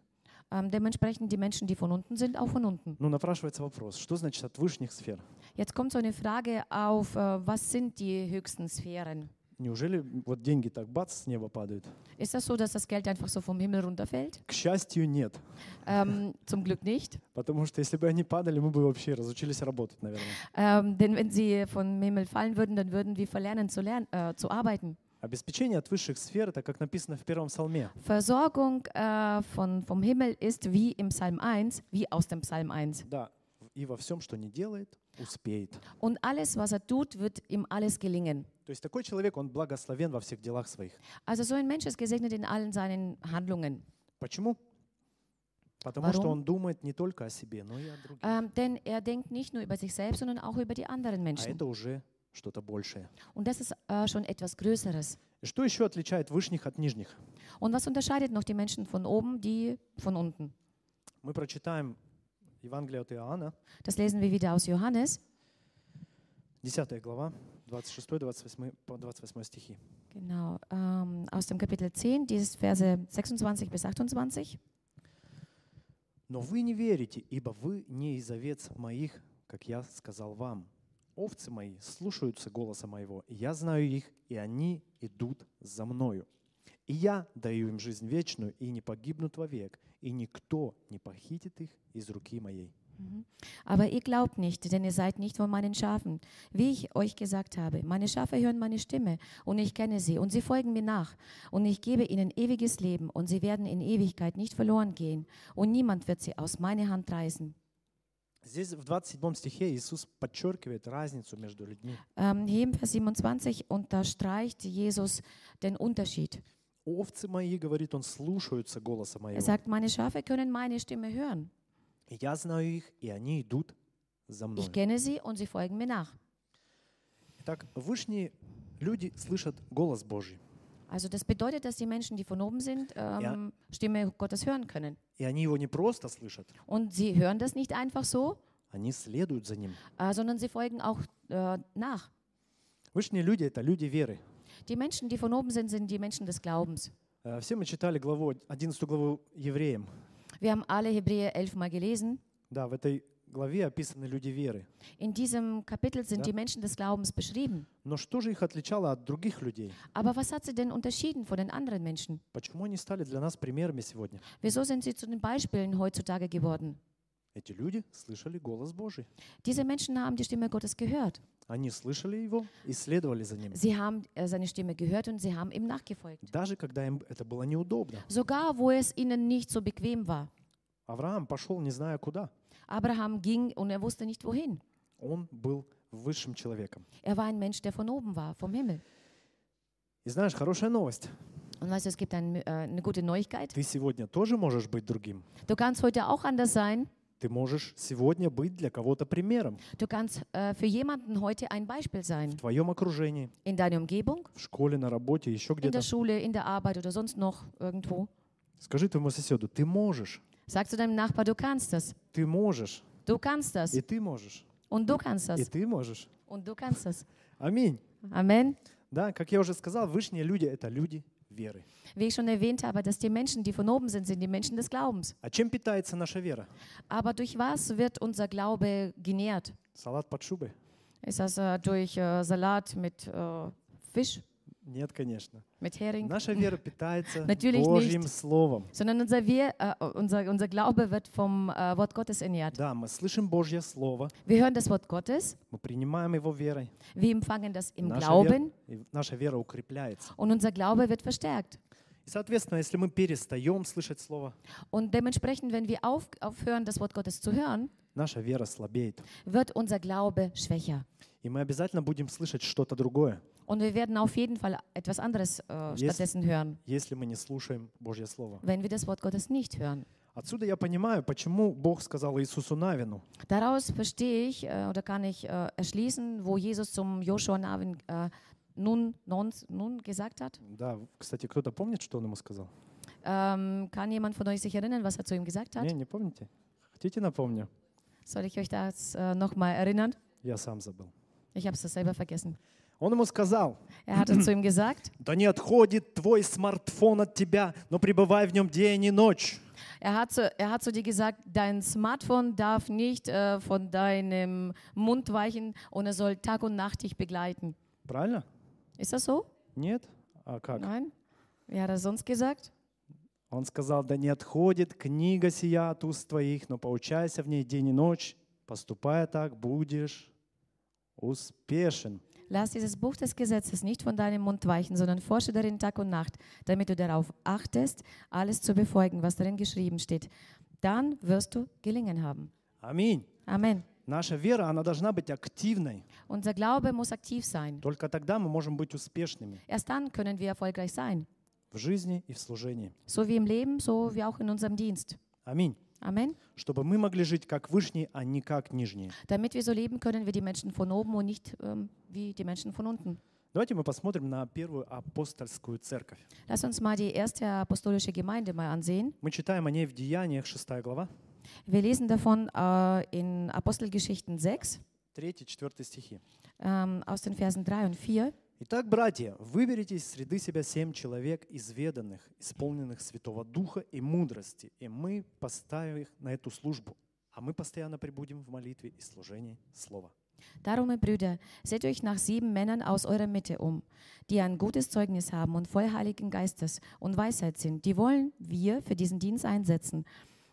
[SPEAKER 2] Ähm, dementsprechend die Menschen, die von unten sind, auch von unten.
[SPEAKER 1] Ну, напрашивается вопрос, что значит от высших сфер?
[SPEAKER 2] Jetzt kommt so eine Frage auf, äh, was sind die höchsten Sphären?
[SPEAKER 1] Неужели вот деньги так бац с неба падают?
[SPEAKER 2] Ist das so, dass das Geld einfach so vom Himmel runterfällt?
[SPEAKER 1] К счастью, нет.
[SPEAKER 2] Ähm, zum Glück nicht.
[SPEAKER 1] Потому что если бы они падали, мы бы вообще разучились работать, наверное.
[SPEAKER 2] Ähm, denn wenn sie vom Himmel fallen würden, dann würden wir verlernen zu, lernen, äh, zu arbeiten.
[SPEAKER 1] Обеспечение от высших сфер, это как написано в первом псалме.
[SPEAKER 2] Versorgung äh, von, vom Himmel ist wie im Psalm 1, wie aus dem Psalm 1.
[SPEAKER 1] Да, и во всем, что не делает, успеет.
[SPEAKER 2] Und alles, was er tut, wird ihm alles gelingen.
[SPEAKER 1] То есть такой человек, он благословен во всех делах своих.
[SPEAKER 2] Also so ein Mensch ist gesegnet in allen seinen Handlungen.
[SPEAKER 1] Почему? Потому что
[SPEAKER 2] Warum?
[SPEAKER 1] он думает не только о себе, но и о других.
[SPEAKER 2] Ähm, denn er denkt nicht nur über sich selbst, sondern auch über die anderen
[SPEAKER 1] А
[SPEAKER 2] Menschen.
[SPEAKER 1] это уже что-то большее.
[SPEAKER 2] Und das ist äh, schon etwas Größeres.
[SPEAKER 1] И что еще отличает вышних от нижних?
[SPEAKER 2] Und was unterscheidet noch die Menschen von oben, die von unten?
[SPEAKER 1] Мы прочитаем Евангелие от Иоанна,
[SPEAKER 2] Das lesen wir wieder aus Johannes,
[SPEAKER 1] 10 глава, 26-28 по 28 стихи.
[SPEAKER 2] genau, ähm, aus dem Kapitel 10, dieses Verse 26 bis 28.
[SPEAKER 1] Но вы не верите, ибо вы не из овец моих, как я сказал вам. Овцы мои слушаются голоса моего, и я знаю их, и они идут за мною. И я даю им жизнь вечную, и не погибнут вовек, и никто не похитит их из руки моей.
[SPEAKER 2] Aber ihr glaubt nicht, denn ihr seid nicht von meinen Schafen. Wie ich euch gesagt habe, meine Schafe hören meine Stimme und ich kenne sie und sie folgen mir nach. Und ich gebe ihnen ewiges Leben und sie werden in Ewigkeit nicht verloren gehen und niemand wird sie aus meiner Hand reißen.
[SPEAKER 1] Здесь в 27 стихе Иисус подчеркивает разницу между людьми.
[SPEAKER 2] Ähm, hier im Vers 27 unterstreicht Jesus den Unterschied.
[SPEAKER 1] Овцы мои, говорит он, слушаются голоса
[SPEAKER 2] Er
[SPEAKER 1] моего.
[SPEAKER 2] sagt, meine Schafe können meine Stimme hören.
[SPEAKER 1] И Я знаю их, и они идут за мной.
[SPEAKER 2] Ich kenne sie und sie folgen mir nach.
[SPEAKER 1] Итак, вышние люди слышат голос Божий.
[SPEAKER 2] Also das bedeutet, dass die Menschen, die von oben sind, ähm, Stimme Gottes hören können.
[SPEAKER 1] И они его не просто слышат,
[SPEAKER 2] Und sie hören das nicht einfach so,
[SPEAKER 1] они следуют за ним.
[SPEAKER 2] äh, sondern sie folgen auch äh, nach.
[SPEAKER 1] Вышние люди — это люди веры.
[SPEAKER 2] Die Menschen, die von oben sind, sind die Menschen des Glaubens.
[SPEAKER 1] Э, Все мы читали главу, 11 главу Евреям.
[SPEAKER 2] Wir haben alle Hebräer 11 mal gelesen.
[SPEAKER 1] Да, в этой главе описаны люди веры.
[SPEAKER 2] In diesem Kapitel sind
[SPEAKER 1] Ja.
[SPEAKER 2] die Menschen des Glaubens beschrieben.
[SPEAKER 1] Но что же их отличало от других людей?
[SPEAKER 2] Aber was hat sie denn unterschieden von den anderen Menschen?
[SPEAKER 1] Почему они стали для нас примерами сегодня?
[SPEAKER 2] Wieso sind sie zu den Beispielen heutzutage geworden?
[SPEAKER 1] Эти люди слышали голос Божий.
[SPEAKER 2] Diese Menschen haben die Stimme Gottes gehört.
[SPEAKER 1] Они слышали его и следовали за ним.
[SPEAKER 2] Sie haben äh, seine Stimme gehört und sie haben ihm nachgefolgt.
[SPEAKER 1] Даже когда им это было неудобно.
[SPEAKER 2] Sogar wo es ihnen nicht so bequem war.
[SPEAKER 1] Авраам пошел не зная куда.
[SPEAKER 2] Abraham ging und er wusste nicht wohin.
[SPEAKER 1] Он был высшим человеком.
[SPEAKER 2] Er war ein Mensch, der von oben war, vom Himmel.
[SPEAKER 1] И знаешь, хорошая новость.
[SPEAKER 2] Und weißt du, es gibt ein, äh, eine gute Neuigkeit.
[SPEAKER 1] Ты сегодня тоже можешь быть другим.
[SPEAKER 2] Du kannst heute auch anders sein.
[SPEAKER 1] Ты можешь сегодня быть для кого-то примером
[SPEAKER 2] Du kannst äh, für jemanden heute ein Beispiel
[SPEAKER 1] в
[SPEAKER 2] sein.
[SPEAKER 1] твоем окружении,
[SPEAKER 2] In deiner Umgebung,
[SPEAKER 1] в школе, на работе, еще
[SPEAKER 2] in
[SPEAKER 1] где-то.
[SPEAKER 2] der Schule, in der Arbeit oder sonst noch irgendwo.
[SPEAKER 1] Скажи твоему соседу, ты можешь,
[SPEAKER 2] Sag zu deinem Nachbar, du kannst das.
[SPEAKER 1] ты можешь,
[SPEAKER 2] Du kannst das.
[SPEAKER 1] и ты можешь,
[SPEAKER 2] Und du kannst
[SPEAKER 1] и
[SPEAKER 2] das.
[SPEAKER 1] ты можешь.
[SPEAKER 2] Und du kannst das.
[SPEAKER 1] Аминь.
[SPEAKER 2] Amen.
[SPEAKER 1] Да, как я уже сказал, вышние люди — это люди веры.
[SPEAKER 2] Wie ich schon erwähnt habe, dass die Menschen, die von oben sind, sind die Menschen des Glaubens.
[SPEAKER 1] А чем питается наша вера?
[SPEAKER 2] Aber durch was wird unser Glaube genährt?
[SPEAKER 1] Салат под шубой?
[SPEAKER 2] Ist das äh, durch äh, Salat mit äh, Fisch,
[SPEAKER 1] Нет, конечно.
[SPEAKER 2] mit Hering?
[SPEAKER 1] Наша вера питается
[SPEAKER 2] Natürlich
[SPEAKER 1] Божьим
[SPEAKER 2] nicht.
[SPEAKER 1] Словом.
[SPEAKER 2] Sondern unser, Wir, äh, unser, unser Glaube wird vom äh, Wort Gottes ernährt.
[SPEAKER 1] Да, мы слышим Божье Слово,
[SPEAKER 2] Wir hören das Wort Gottes,
[SPEAKER 1] мы принимаем его верой.
[SPEAKER 2] wir empfangen das im
[SPEAKER 1] Наша
[SPEAKER 2] Glauben
[SPEAKER 1] вера, наша вера укрепляется.
[SPEAKER 2] und unser Glaube wird verstärkt.
[SPEAKER 1] И, соответственно, если мы перестаем слышать Слово,
[SPEAKER 2] Und dementsprechend, wenn wir auf, aufhören, das Wort Gottes zu hören,
[SPEAKER 1] наша вера слабеет.
[SPEAKER 2] wird unser Glaube schwächer.
[SPEAKER 1] И мы обязательно будем слышать что-то другое,
[SPEAKER 2] Und wir werden auf jeden Fall etwas anderes äh,
[SPEAKER 1] Yes.
[SPEAKER 2] stattdessen hören,
[SPEAKER 1] если мы не слушаем Божье Слово.
[SPEAKER 2] wenn wir das Wort Gottes nicht hören.
[SPEAKER 1] Отсюда я понимаю, почему Бог сказал Иисусу Навину,
[SPEAKER 2] Daraus verstehe ich äh, oder kann ich äh, erschließen, wo Jesus zum Joshua Navin äh, nun, nun, nun gesagt hat.
[SPEAKER 1] да, кстати, кто-то помнит, что он ему сказал?
[SPEAKER 2] Ähm, kann jemand von euch sich erinnern, was er zu ihm gesagt hat?
[SPEAKER 1] Не, не помните? Хотите, напомню?
[SPEAKER 2] Soll ich euch das äh, nochmal erinnern?
[SPEAKER 1] Я сам забыл.
[SPEAKER 2] Ich habe es selber vergessen.
[SPEAKER 1] Он ему сказал,
[SPEAKER 2] Er hatte zu ihm gesagt,
[SPEAKER 1] да не отходит твой смартфон от тебя, но пребывай в нем день и ночь.
[SPEAKER 2] er hat, zu, er hat zu dir gesagt, dein Smartphone darf nicht äh, von deinem Mund weichen und er soll Tag und Nacht dich begleiten.
[SPEAKER 1] Правильно?
[SPEAKER 2] Ist das so?
[SPEAKER 1] Нет? А как?
[SPEAKER 2] Nein. Wie hat er sonst gesagt?
[SPEAKER 1] Он сказал, да не отходит книга сия от уст твоих, но поучайся в ней день и ночь. Поступая так, будешь успешен.
[SPEAKER 2] Lass dieses Buch des Gesetzes nicht von deinem Mund weichen, sondern forsche darin Tag und Nacht, damit du darauf achtest, alles zu befolgen, was darin geschrieben steht. Dann wirst du gelingen haben.
[SPEAKER 1] Аминь.
[SPEAKER 2] Amen.
[SPEAKER 1] Наша вера, она должна быть активной.
[SPEAKER 2] Unser Glaube muss aktiv sein.
[SPEAKER 1] Только тогда мы можем быть успешными
[SPEAKER 2] Erst dann können wir erfolgreich sein.
[SPEAKER 1] в жизни и в служении.
[SPEAKER 2] So wie im Leben, so wie auch in unserem Dienst.
[SPEAKER 1] Аминь.
[SPEAKER 2] Amen.
[SPEAKER 1] Чтобы мы могли жить как вышние, а не как нижние.
[SPEAKER 2] Damit wir so leben können wie die Menschen von oben und nicht ähm, wie die Menschen von unten.
[SPEAKER 1] Давайте мы посмотрим на первую апостольскую церковь.
[SPEAKER 2] Lass uns mal die erste apostolische Gemeinde mal ansehen.
[SPEAKER 1] Мы читаем о ней в Деяниях, 6 глава,
[SPEAKER 2] Wir lesen davon äh, in Apostelgeschichten 6
[SPEAKER 1] 3-4 стихи.
[SPEAKER 2] ähm, aus den Versen 3 und 4.
[SPEAKER 1] Итак, братья, выберите из среды себя семь человек изведанных, исполненных Святого Духа и мудрости, и мы поставим их на эту службу, а мы постоянно прибудем в молитве и служении Слова.
[SPEAKER 2] Darum, Brüder, seht euch nach sieben Männern aus eurer Mitte um, die ein gutes Zeugnis haben und voll Heiligen Geistes und Weisheit sind. Die wollen wir für diesen Dienst einsetzen.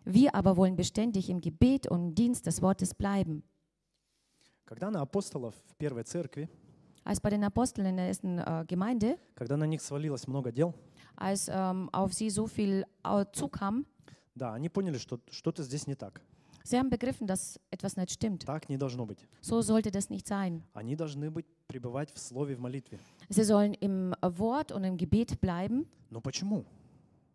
[SPEAKER 2] Wir aber wollen beständig im Gebet und im Dienst des Wortes bleiben.
[SPEAKER 1] Когда на апостолов в первой церкви,
[SPEAKER 2] Als bei den Aposteln in der ersten äh, Gemeinde,
[SPEAKER 1] когда на них свалилось много дел,
[SPEAKER 2] als ähm, auf sie so viel äh, zukam,
[SPEAKER 1] да, они поняли, что что-то здесь не так.
[SPEAKER 2] sie haben begriffen, dass etwas nicht stimmt.
[SPEAKER 1] Так не должно быть.
[SPEAKER 2] So sollte das nicht sein.
[SPEAKER 1] Они должны быть пребывать в Слове, в молитве.
[SPEAKER 2] Sie sollen im Wort und im Gebet bleiben.
[SPEAKER 1] Но почему?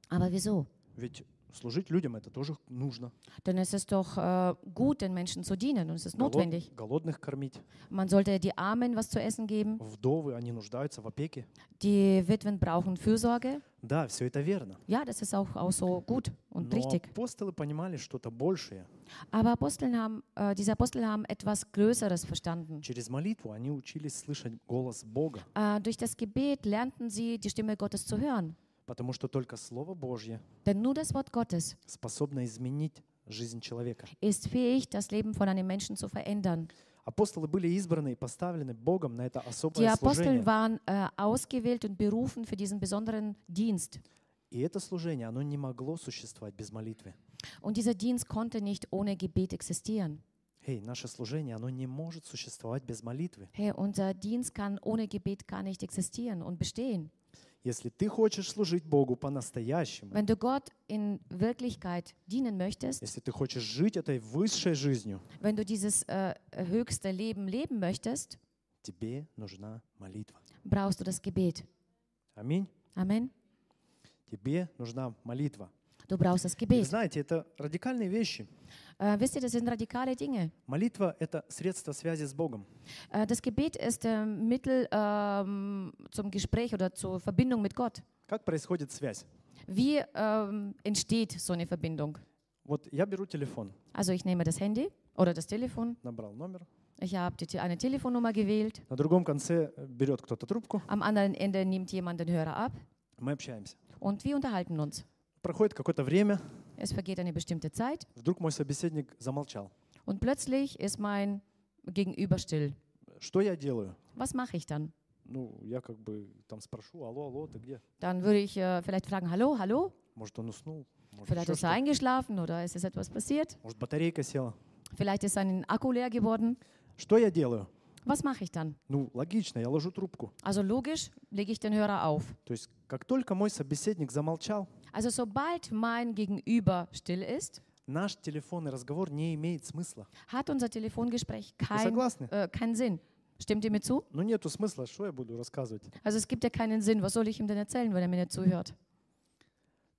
[SPEAKER 2] Aber wieso?
[SPEAKER 1] Ведь служить людям это тоже нужно.
[SPEAKER 2] Denn es ist doch äh, gut, den Menschen zu dienen und es ist
[SPEAKER 1] Голод-
[SPEAKER 2] notwendig.
[SPEAKER 1] голодных кормить,
[SPEAKER 2] Man sollte die Armen was zu essen geben.
[SPEAKER 1] вдовы, они нуждаются в опеке.
[SPEAKER 2] Die Witwen brauchen Fürsorge.
[SPEAKER 1] Да, все это верно.
[SPEAKER 2] Ja, das ist auch, auch so gut und
[SPEAKER 1] Но
[SPEAKER 2] richtig.
[SPEAKER 1] апостолы понимали что-то большее.
[SPEAKER 2] Aber Aposteln haben, äh, diese Apostel haben etwas Größeres verstanden.
[SPEAKER 1] Через молитву они учились слышать голос Бога,
[SPEAKER 2] Äh, durch das Gebet lernten sie, die Stimme Gottes zu hören.
[SPEAKER 1] Потому что только Слово Божье
[SPEAKER 2] Denn nur das Wort Gottes
[SPEAKER 1] способно изменить жизнь человека.
[SPEAKER 2] ist fähig, das Leben von einem Menschen zu verändern.
[SPEAKER 1] Апостолы были избраны и поставлены Богом на это
[SPEAKER 2] Die
[SPEAKER 1] особое служение.
[SPEAKER 2] waren äh, ausgewählt und berufen für diesen besonderen Dienst.
[SPEAKER 1] И это служение, оно не могло существовать без молитвы.
[SPEAKER 2] Und dieser Dienst konnte nicht ohne Gebet existieren.
[SPEAKER 1] Эй, наше служение, оно не может существовать без молитвы.
[SPEAKER 2] Hey, unser Dienst kann ohne Gebet gar nicht existieren und bestehen.
[SPEAKER 1] Если ты хочешь служить Богу по-настоящему,
[SPEAKER 2] Wenn du Gott in Wirklichkeit dienen möchtest,
[SPEAKER 1] если ты хочешь жить этой высшей жизнью,
[SPEAKER 2] wenn du dieses äh, höchste Leben leben möchtest,
[SPEAKER 1] тебе нужна молитва.
[SPEAKER 2] brauchst du das Gebet.
[SPEAKER 1] Аминь.
[SPEAKER 2] Amen.
[SPEAKER 1] Тебе нужна молитва.
[SPEAKER 2] Du brauchst das
[SPEAKER 1] И
[SPEAKER 2] Gebet.
[SPEAKER 1] знаете, это радикальные вещи.
[SPEAKER 2] Äh, wisst ihr, das sind radikale Dinge.
[SPEAKER 1] Молитва — это средство связи с Богом.
[SPEAKER 2] Äh, das Gebet ist äh, Mittel ähm, zum Gespräch oder zur Verbindung mit Gott.
[SPEAKER 1] Как происходит связь?
[SPEAKER 2] Wie ähm, entsteht so eine Verbindung?
[SPEAKER 1] Вот я беру телефон,
[SPEAKER 2] Also ich nehme das Handy oder das Telefon.
[SPEAKER 1] набрал номер,
[SPEAKER 2] Ich habe die, eine Telefonnummer gewählt.
[SPEAKER 1] на другом конце э, берет кто-то трубку,
[SPEAKER 2] Am anderen Ende nimmt jemand den Hörer ab
[SPEAKER 1] мы общаемся.
[SPEAKER 2] und wir unterhalten uns.
[SPEAKER 1] Проходит какое-то время,
[SPEAKER 2] Es vergeht eine bestimmte Zeit
[SPEAKER 1] вдруг мой собеседник замолчал.
[SPEAKER 2] und plötzlich ist mein Gegenüber still.
[SPEAKER 1] Что я делаю?
[SPEAKER 2] Was mache ich dann?
[SPEAKER 1] Ну, я как бы там спрошу, алло, алло, ты где?
[SPEAKER 2] Dann würde ich äh, vielleicht fragen, hallo, hallo?
[SPEAKER 1] Может, он уснул? Может,
[SPEAKER 2] Vielleicht
[SPEAKER 1] еще
[SPEAKER 2] ist er
[SPEAKER 1] что?
[SPEAKER 2] eingeschlafen oder ist es etwas passiert?
[SPEAKER 1] Может, батарейка села?
[SPEAKER 2] Vielleicht ist sein Akku leer geworden.
[SPEAKER 1] Что я делаю?
[SPEAKER 2] Was mache ich dann?
[SPEAKER 1] Ну, логично, я ложу трубку.
[SPEAKER 2] Also logisch lege ich den Hörer auf.
[SPEAKER 1] То есть, как только мой собеседник замолчал,
[SPEAKER 2] Also sobald mein Gegenüber still ist,
[SPEAKER 1] наш телефонный разговор не имеет смысла.
[SPEAKER 2] hat unser Telefongespräch
[SPEAKER 1] Вы
[SPEAKER 2] kein,
[SPEAKER 1] согласны?
[SPEAKER 2] äh, keinen Sinn. Stimmt ihr mir zu?
[SPEAKER 1] Ну, нету смысла, что я буду рассказывать.
[SPEAKER 2] Also es gibt ja keinen Sinn. Was soll ich ihm denn erzählen, wenn er mir nicht zuhört?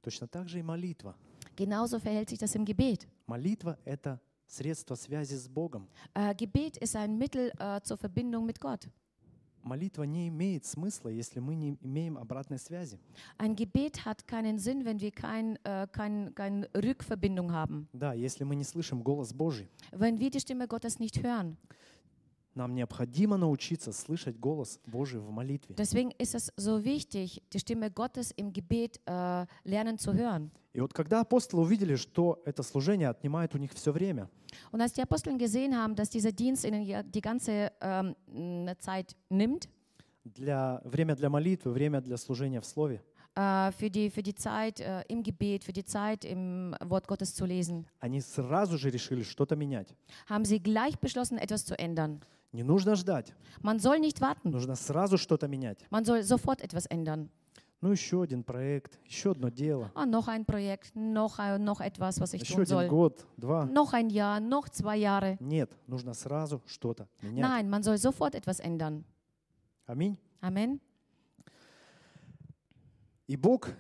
[SPEAKER 1] Точно так же и молитва.
[SPEAKER 2] Genauso verhält sich das im Gebet.
[SPEAKER 1] Молитва — это средство связи с Богом.
[SPEAKER 2] Äh, Gebet ist ein Mittel äh, zur Verbindung mit Gott.
[SPEAKER 1] Молитва не имеет смысла, если мы не имеем обратной связи.
[SPEAKER 2] Ein Gebet hat keinen Sinn, wenn wir kein, äh, kein, keine Rückverbindung haben.
[SPEAKER 1] Да, если мы не слышим голос Божий.
[SPEAKER 2] Wenn wir die Stimme Gottes nicht hören.
[SPEAKER 1] Нам необходимо научиться слышать голос Божий в молитве.
[SPEAKER 2] Deswegen ist es so wichtig, die Stimme Gottes im Gebet äh, lernen zu hören.
[SPEAKER 1] И вот когда апостолы увидели, что это служение отнимает у них все время,
[SPEAKER 2] Und als die Aposteln gesehen haben, dass dieser Dienst ihnen die ganze ähm, Zeit nimmt,
[SPEAKER 1] для, время для молитвы, время для служения в Слове,
[SPEAKER 2] äh, für, die, für die Zeit äh, im Gebet, für die Zeit im Wort Gottes zu lesen,
[SPEAKER 1] они сразу же решили что-то менять.
[SPEAKER 2] haben sie gleich beschlossen, etwas zu ändern.
[SPEAKER 1] Не нужно ждать,
[SPEAKER 2] Man soll nicht warten,
[SPEAKER 1] нужно сразу что-то менять.
[SPEAKER 2] man soll sofort etwas ändern.
[SPEAKER 1] Ну, еще один проект, еще одно дело,
[SPEAKER 2] Ah, noch ein Projekt, noch, noch etwas, was ich
[SPEAKER 1] еще
[SPEAKER 2] tun
[SPEAKER 1] один
[SPEAKER 2] soll.
[SPEAKER 1] год, два.
[SPEAKER 2] Noch ein Jahr, noch zwei Jahre.
[SPEAKER 1] Нет, нужно сразу что-то менять.
[SPEAKER 2] Nein, man soll sofort etwas ändern.
[SPEAKER 1] Аминь.
[SPEAKER 2] Amen.
[SPEAKER 1] И Бог,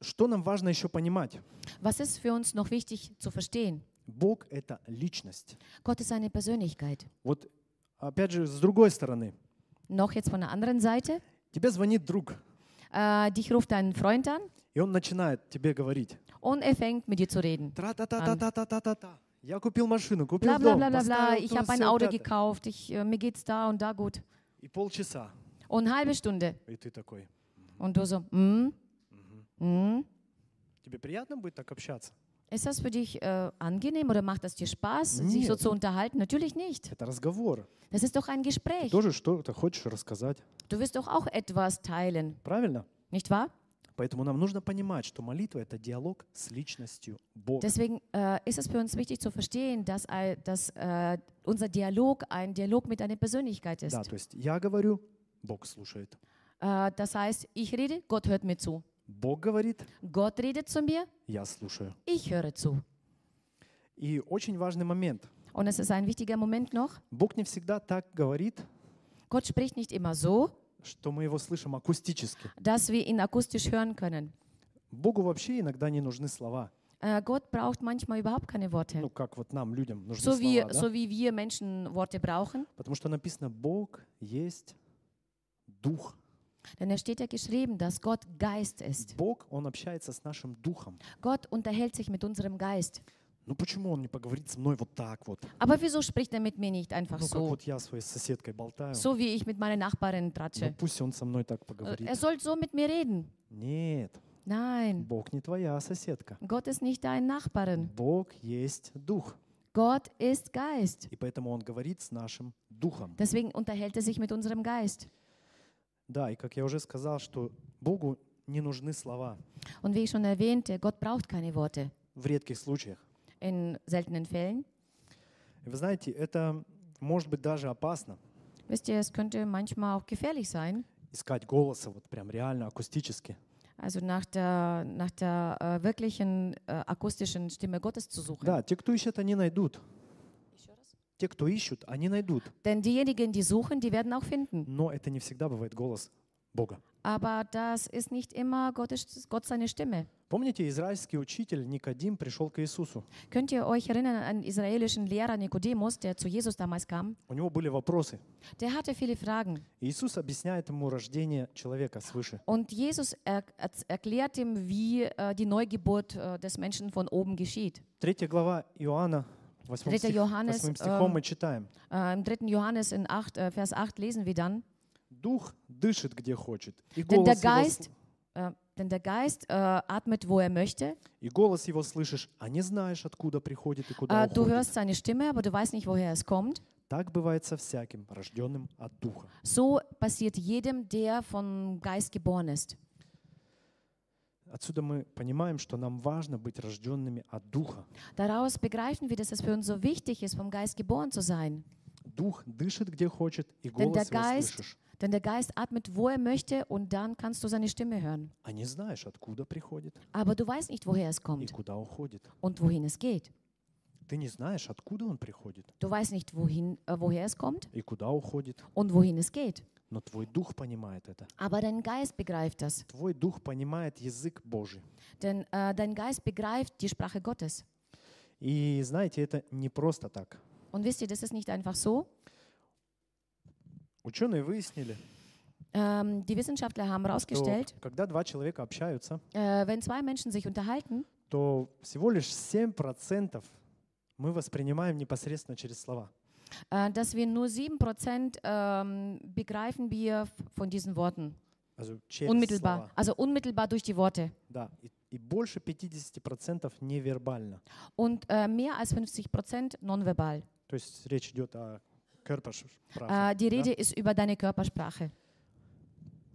[SPEAKER 1] что нам важно еще понимать?
[SPEAKER 2] Was ist für uns noch wichtig zu verstehen?
[SPEAKER 1] Bог — это личность.
[SPEAKER 2] Gott ist eine Persönlichkeit.
[SPEAKER 1] Вот опять же, с другой стороны,
[SPEAKER 2] Noch jetzt von der anderen Seite.
[SPEAKER 1] тебе звонит друг,
[SPEAKER 2] Äh, dich ruft dein Freund an
[SPEAKER 1] и он начинает тебе говорить.
[SPEAKER 2] und er fängt mit dir zu reden.
[SPEAKER 1] Тра-та-та-та-та-та-та-та. Я купил машину, купил
[SPEAKER 2] Bla bla bla bla bla. Ich habe ein Auto gekauft. Ich, äh, mir geht's da und da gut.
[SPEAKER 1] И полчаса.
[SPEAKER 2] Und eine halbe Stunde.
[SPEAKER 1] И ты такой,
[SPEAKER 2] Und du so, hm? Hm?
[SPEAKER 1] тебе приятно будет так общаться?
[SPEAKER 2] Ist das für dich äh, angenehm oder macht das dir Spaß, sich so
[SPEAKER 1] Нет.
[SPEAKER 2] zu unterhalten? Natürlich nicht.
[SPEAKER 1] Это разговор.
[SPEAKER 2] Das ist doch ein
[SPEAKER 1] Ты
[SPEAKER 2] Gespräch.
[SPEAKER 1] тоже что-то хочешь рассказать.
[SPEAKER 2] Du wirst doch auch etwas teilen,
[SPEAKER 1] Правильно?
[SPEAKER 2] nicht wahr?
[SPEAKER 1] Поэтому нам нужно понимать, что молитва — это диалог с личностью Бога.
[SPEAKER 2] Deswegen äh, ist es für uns wichtig zu verstehen, dass, ein- dass äh, unser Dialog ein Dialog mit einer Persönlichkeit ist.
[SPEAKER 1] Да, то есть я говорю, Бог слушает.
[SPEAKER 2] Äh, das heißt, ich rede, Gott hört mir zu.
[SPEAKER 1] Бог говорит,
[SPEAKER 2] Gott redet zu mir,
[SPEAKER 1] я слушаю.
[SPEAKER 2] ich höre zu.
[SPEAKER 1] И очень важный момент.
[SPEAKER 2] Und es ist ein wichtiger Moment noch.
[SPEAKER 1] Бог не всегда так говорит,
[SPEAKER 2] Gott spricht nicht immer so,
[SPEAKER 1] что мы его слышим акустически.
[SPEAKER 2] dass wir ihn akustisch hören können.
[SPEAKER 1] Богу вообще иногда не нужны слова.
[SPEAKER 2] Äh, Gott braucht manchmal überhaupt keine Worte.
[SPEAKER 1] Ну, как вот нам, людям, нужны
[SPEAKER 2] So wie,
[SPEAKER 1] слова, да?
[SPEAKER 2] so wie wir Menschen Worte brauchen.
[SPEAKER 1] Потому что написано, Бог есть Дух.
[SPEAKER 2] Denn es steht ja geschrieben, dass Gott Geist ist.
[SPEAKER 1] Бог, Он общается с нашим Духом.
[SPEAKER 2] Gott unterhält sich mit unserem Geist.
[SPEAKER 1] Ну почему Он не поговорит со мной вот так вот?
[SPEAKER 2] Aber wieso spricht er mit mir nicht einfach
[SPEAKER 1] Ну как
[SPEAKER 2] so?
[SPEAKER 1] вот я своей соседкой болтаю.
[SPEAKER 2] So wie ich mit meiner Nachbarin
[SPEAKER 1] Ну
[SPEAKER 2] tratsche.
[SPEAKER 1] пусть Он со мной так
[SPEAKER 2] Äh,
[SPEAKER 1] поговорит.
[SPEAKER 2] Er soll so mit mir reden.
[SPEAKER 1] Нет,
[SPEAKER 2] Nein,
[SPEAKER 1] Бог не твоя соседка.
[SPEAKER 2] Gott ist nicht dein Nachbarin.
[SPEAKER 1] Бог есть Дух.
[SPEAKER 2] Gott ist Geist.
[SPEAKER 1] И поэтому Он говорит с нашим Духом.
[SPEAKER 2] Deswegen unterhält er sich mit unserem Geist.
[SPEAKER 1] Да, и как я уже сказал, что Богу не нужны слова
[SPEAKER 2] Und wie ich schon erwähnte, Gott braucht keine Worte.
[SPEAKER 1] в редких случаях.
[SPEAKER 2] In seltenen Fällen.
[SPEAKER 1] Вы знаете, это может быть даже опасно.
[SPEAKER 2] Wisst ihr, es könnte manchmal auch gefährlich sein.
[SPEAKER 1] Искать голоса вот прям реально акустически.
[SPEAKER 2] Also nach der, nach der äh, wirklichen äh, akustischen Stimme Gottes zu suchen.
[SPEAKER 1] Да, те, кто ищет, они найдут. Те, кто ищут, они найдут.
[SPEAKER 2] Denn diejenigen, die suchen, die werden auch finden.
[SPEAKER 1] Но это не всегда бывает голос Бога.
[SPEAKER 2] Aber das ist nicht immer Gottes, Gott seine Stimme.
[SPEAKER 1] Помните, израильский учитель Никодим пришел к Иисусу.
[SPEAKER 2] Könnt ihr euch erinnern an israelischen Lehrer Nikodemus, der zu Jesus damals kam?
[SPEAKER 1] У него были вопросы.
[SPEAKER 2] Der hatte viele Fragen.
[SPEAKER 1] Иисус объясняет ему рождение человека свыше.
[SPEAKER 2] Und Jesus er, er, erklärt ihm, wie äh, die Neugeburt äh, des Menschen von oben geschieht.
[SPEAKER 1] Третья глава Иоанна, 8
[SPEAKER 2] Третья
[SPEAKER 1] стих-
[SPEAKER 2] Johannes,
[SPEAKER 1] восьмым стихом
[SPEAKER 2] эм,
[SPEAKER 1] мы читаем.
[SPEAKER 2] Äh, Im 3. Johannes in 8, äh, Vers 8 lesen wir dann,
[SPEAKER 1] Дух дышит, где хочет, и
[SPEAKER 2] denn der
[SPEAKER 1] его,
[SPEAKER 2] Geist, äh, denn der Geist äh, atmet, wo er möchte.
[SPEAKER 1] и голос его слышишь, а не знаешь, откуда приходит и куда
[SPEAKER 2] Äh, du
[SPEAKER 1] уходит.
[SPEAKER 2] hörst seine Stimme, aber du weißt nicht, woher es kommt.
[SPEAKER 1] Так бывает со всяким, рожденным от Духа.
[SPEAKER 2] So passiert jedem, der vom Geist geboren ist.
[SPEAKER 1] Отсюда мы понимаем, что нам важно быть рожденными от Духа.
[SPEAKER 2] Daraus begreifen wir, dass es für uns so wichtig ist, vom Geist geboren zu sein.
[SPEAKER 1] Дух дышит, где хочет, и
[SPEAKER 2] Denn der
[SPEAKER 1] голос его
[SPEAKER 2] Geist,
[SPEAKER 1] слышишь,
[SPEAKER 2] denn der Geist atmet, wo er möchte, und dann kannst du seine Stimme hören.
[SPEAKER 1] а не знаешь, откуда приходит
[SPEAKER 2] Aber du weißt nicht, woher es
[SPEAKER 1] и
[SPEAKER 2] kommt
[SPEAKER 1] куда уходит.
[SPEAKER 2] und wohin es geht.
[SPEAKER 1] Ты не знаешь, откуда он приходит
[SPEAKER 2] Du weißt nicht, wohin, äh, woher es kommt
[SPEAKER 1] и куда уходит,
[SPEAKER 2] und wohin es geht.
[SPEAKER 1] Но твой дух понимает это.
[SPEAKER 2] Aber dein Geist begreift das.
[SPEAKER 1] Твой дух понимает язык Божий.
[SPEAKER 2] Denn äh, dein Geist begreift die Sprache Gottes.
[SPEAKER 1] И знаете, это не просто так.
[SPEAKER 2] Und wisst ihr, das ist nicht einfach so.
[SPEAKER 1] Ученые выяснили,
[SPEAKER 2] Ähm, die Wissenschaftler haben herausgestellt,
[SPEAKER 1] когда два человека общаются,
[SPEAKER 2] äh, wenn zwei Menschen sich unterhalten,
[SPEAKER 1] то всего лишь 7% мы воспринимаем непосредственно через слова.
[SPEAKER 2] äh, dass wir nur 7% ähm, begreifen wir f- von diesen Worten.
[SPEAKER 1] Also через
[SPEAKER 2] Unmittelbar.
[SPEAKER 1] слова.
[SPEAKER 2] Also unmittelbar durch die Worte.
[SPEAKER 1] Да. И, и больше 50% невербально.
[SPEAKER 2] Und äh, mehr als 50% nonverbal.
[SPEAKER 1] То есть речь идет о körpersprache.
[SPEAKER 2] Äh, die
[SPEAKER 1] да?
[SPEAKER 2] Rede ist über deine Körpersprache.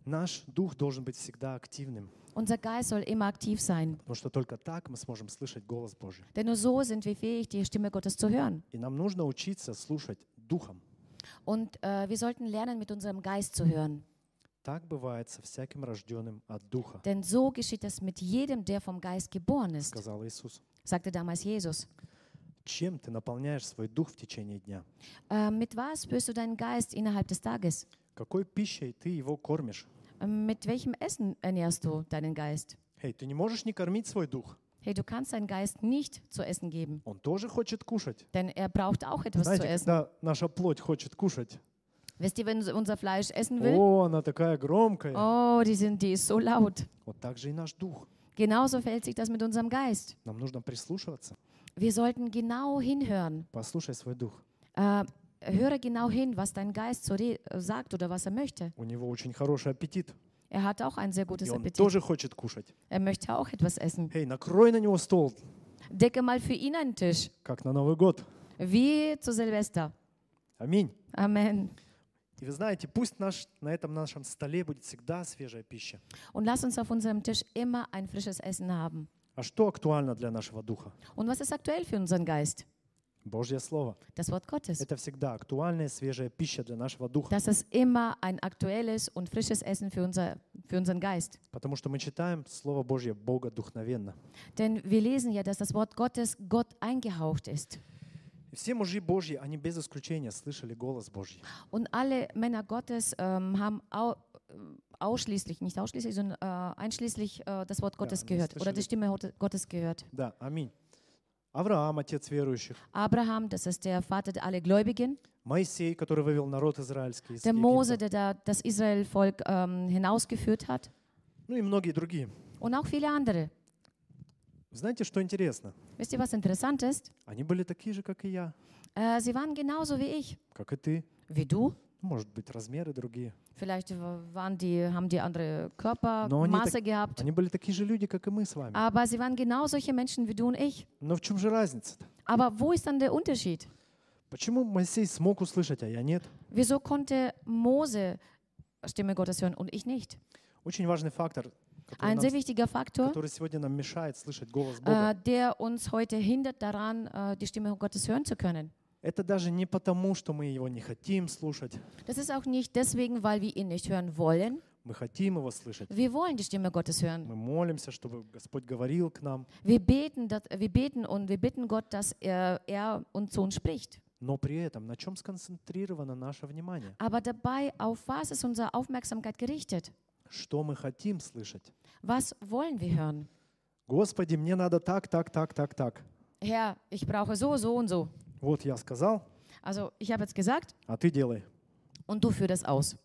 [SPEAKER 1] Наш дух должен быть всегда активным,
[SPEAKER 2] Unser Geist soll immer aktiv sein,
[SPEAKER 1] потому что только так мы сможем слышать голос Божий.
[SPEAKER 2] denn nur so sind wir fähig, die Stimme Gottes zu hören.
[SPEAKER 1] И нам нужно учиться слушать духом.
[SPEAKER 2] Und äh, wir sollten lernen, mit unserem Geist zu hören.
[SPEAKER 1] Так бывает со всяким рожденным от духа,
[SPEAKER 2] Denn so geschieht es mit jedem, der vom Geist geboren ist,
[SPEAKER 1] сказал Иисус.
[SPEAKER 2] sagte damals Jesus.
[SPEAKER 1] Чем ты наполняешь свой дух в течение дня?
[SPEAKER 2] Äh, mit was führst du deinen Geist innerhalb des Tages?
[SPEAKER 1] Какой пищей ты его кормишь?
[SPEAKER 2] Äh, mit welchem Essen ernährst du deinen Geist?
[SPEAKER 1] Эй, ты не можешь не кормить свой дух.
[SPEAKER 2] Hey, du kannst deinen Geist nicht zu essen geben,
[SPEAKER 1] Он тоже хочет кушать.
[SPEAKER 2] denn er braucht auch etwas zu
[SPEAKER 1] Знаете,
[SPEAKER 2] essen.
[SPEAKER 1] когда наша плоть хочет кушать,
[SPEAKER 2] Wisst ihr, wenn unser Fleisch essen will?
[SPEAKER 1] о, она такая громкая.
[SPEAKER 2] Oh, die, sind, die ist so laut.
[SPEAKER 1] Вот так же и наш дух.
[SPEAKER 2] Genauso verhält sich das mit unserem Geist.
[SPEAKER 1] Нам нужно прислушиваться.
[SPEAKER 2] Wir sollten genau hinhören.
[SPEAKER 1] Послушай свой дух.
[SPEAKER 2] Äh, höre genau hin, was dein Geist so äh, sagt oder was er möchte.
[SPEAKER 1] У него очень хороший аппетит.
[SPEAKER 2] Er hat auch ein sehr gutes Appetit.
[SPEAKER 1] тоже хочет кушать.
[SPEAKER 2] Er möchte auch etwas essen.
[SPEAKER 1] Эй, накрой на него стол,
[SPEAKER 2] Decke mal für ihn einen Tisch,
[SPEAKER 1] как на Новый год.
[SPEAKER 2] wie zu Silvester.
[SPEAKER 1] Аминь.
[SPEAKER 2] Amen.
[SPEAKER 1] И вы знаете, пусть наш, на этом нашем столе будет всегда свежая пища.
[SPEAKER 2] Und lass uns auf unserem Tisch immer ein frisches Essen haben.
[SPEAKER 1] А что актуально для нашего духа?
[SPEAKER 2] Und was ist aktuell für unseren Geist?
[SPEAKER 1] Божье Слово.
[SPEAKER 2] Das Wort Gottes.
[SPEAKER 1] Это всегда актуальная свежая пища для нашего духа.
[SPEAKER 2] Das ist immer ein aktuelles und frisches Essen für, unser, für unseren Geist.
[SPEAKER 1] Потому что мы читаем Слово Божье Бога духновенно.
[SPEAKER 2] Denn wir lesen ja, dass das Wort Gottes Gott eingehaucht ist.
[SPEAKER 1] И все мужи Божьи, они без исключения слышали голос Божий.
[SPEAKER 2] Und alle Männer Gottes ähm, haben au, äh, ausschließlich, nicht ausschließlich, sondern äh, einschließlich äh, das Wort Gottes
[SPEAKER 1] das
[SPEAKER 2] gehört oder
[SPEAKER 1] слышали.
[SPEAKER 2] die Stimme Hot- Gottes gehört.
[SPEAKER 1] Да, аминь. Авраам, отец верующих.
[SPEAKER 2] Abraham, das ist der Vater der alle Gläubigen.
[SPEAKER 1] Моисей, который вывел народ израильский из
[SPEAKER 2] Der Mose,
[SPEAKER 1] Египта.
[SPEAKER 2] der da das Israel-Volk ähm, hinausgeführt hat.
[SPEAKER 1] Ну и многие другие.
[SPEAKER 2] Und auch viele andere.
[SPEAKER 1] Знаете, что интересно?
[SPEAKER 2] Wisst ihr, was interessant ist?
[SPEAKER 1] Они были такие же, как и я,
[SPEAKER 2] Äh, sie waren genauso wie ich,
[SPEAKER 1] как и ты.
[SPEAKER 2] wie du.
[SPEAKER 1] Может быть, размеры другие.
[SPEAKER 2] Vielleicht waren die, haben die andere
[SPEAKER 1] Но они,
[SPEAKER 2] Körpermaße
[SPEAKER 1] так-
[SPEAKER 2] gehabt.
[SPEAKER 1] они были такие же люди, как и мы с вами.
[SPEAKER 2] Aber sie waren genau solche Menschen wie du und ich.
[SPEAKER 1] Но в чем же разница-то?
[SPEAKER 2] Aber wo ist dann der Unterschied?
[SPEAKER 1] Почему Моисей смог услышать, а я нет?
[SPEAKER 2] Wieso konnte Mose Stimme Gottes hören und ich nicht?
[SPEAKER 1] Очень важный фактор, который,
[SPEAKER 2] Ein
[SPEAKER 1] нам-
[SPEAKER 2] sehr wichtiger Faktor,
[SPEAKER 1] который сегодня нам мешает слышать голос Бога.
[SPEAKER 2] äh, der uns heute hindert daran, äh, die Stimme Gottes hören zu können.
[SPEAKER 1] Это даже не потому, что мы его не хотим слушать.
[SPEAKER 2] Das ist auch nicht deswegen, weil wir ihn nicht hören wollen.
[SPEAKER 1] Мы хотим его слышать.
[SPEAKER 2] Wir wollen die Stimme Gottes hören.
[SPEAKER 1] Мы молимся, чтобы Господь говорил к нам.
[SPEAKER 2] Wir beten, dass, wir beten und wir bitten Gott, dass er, er uns zu uns spricht.
[SPEAKER 1] Но при этом на чем сконцентрировано наше внимание?
[SPEAKER 2] Aber dabei, auf was ist unsere Aufmerksamkeit gerichtet?
[SPEAKER 1] Что мы хотим слышать?
[SPEAKER 2] Was wollen wir hören?
[SPEAKER 1] Господи, мне надо так, так, так, так, так.
[SPEAKER 2] Herr, ich brauche so, so und so.
[SPEAKER 1] Вот я сказал,
[SPEAKER 2] Also ich habe jetzt gesagt
[SPEAKER 1] а ты делай.
[SPEAKER 2] und du führ das aus.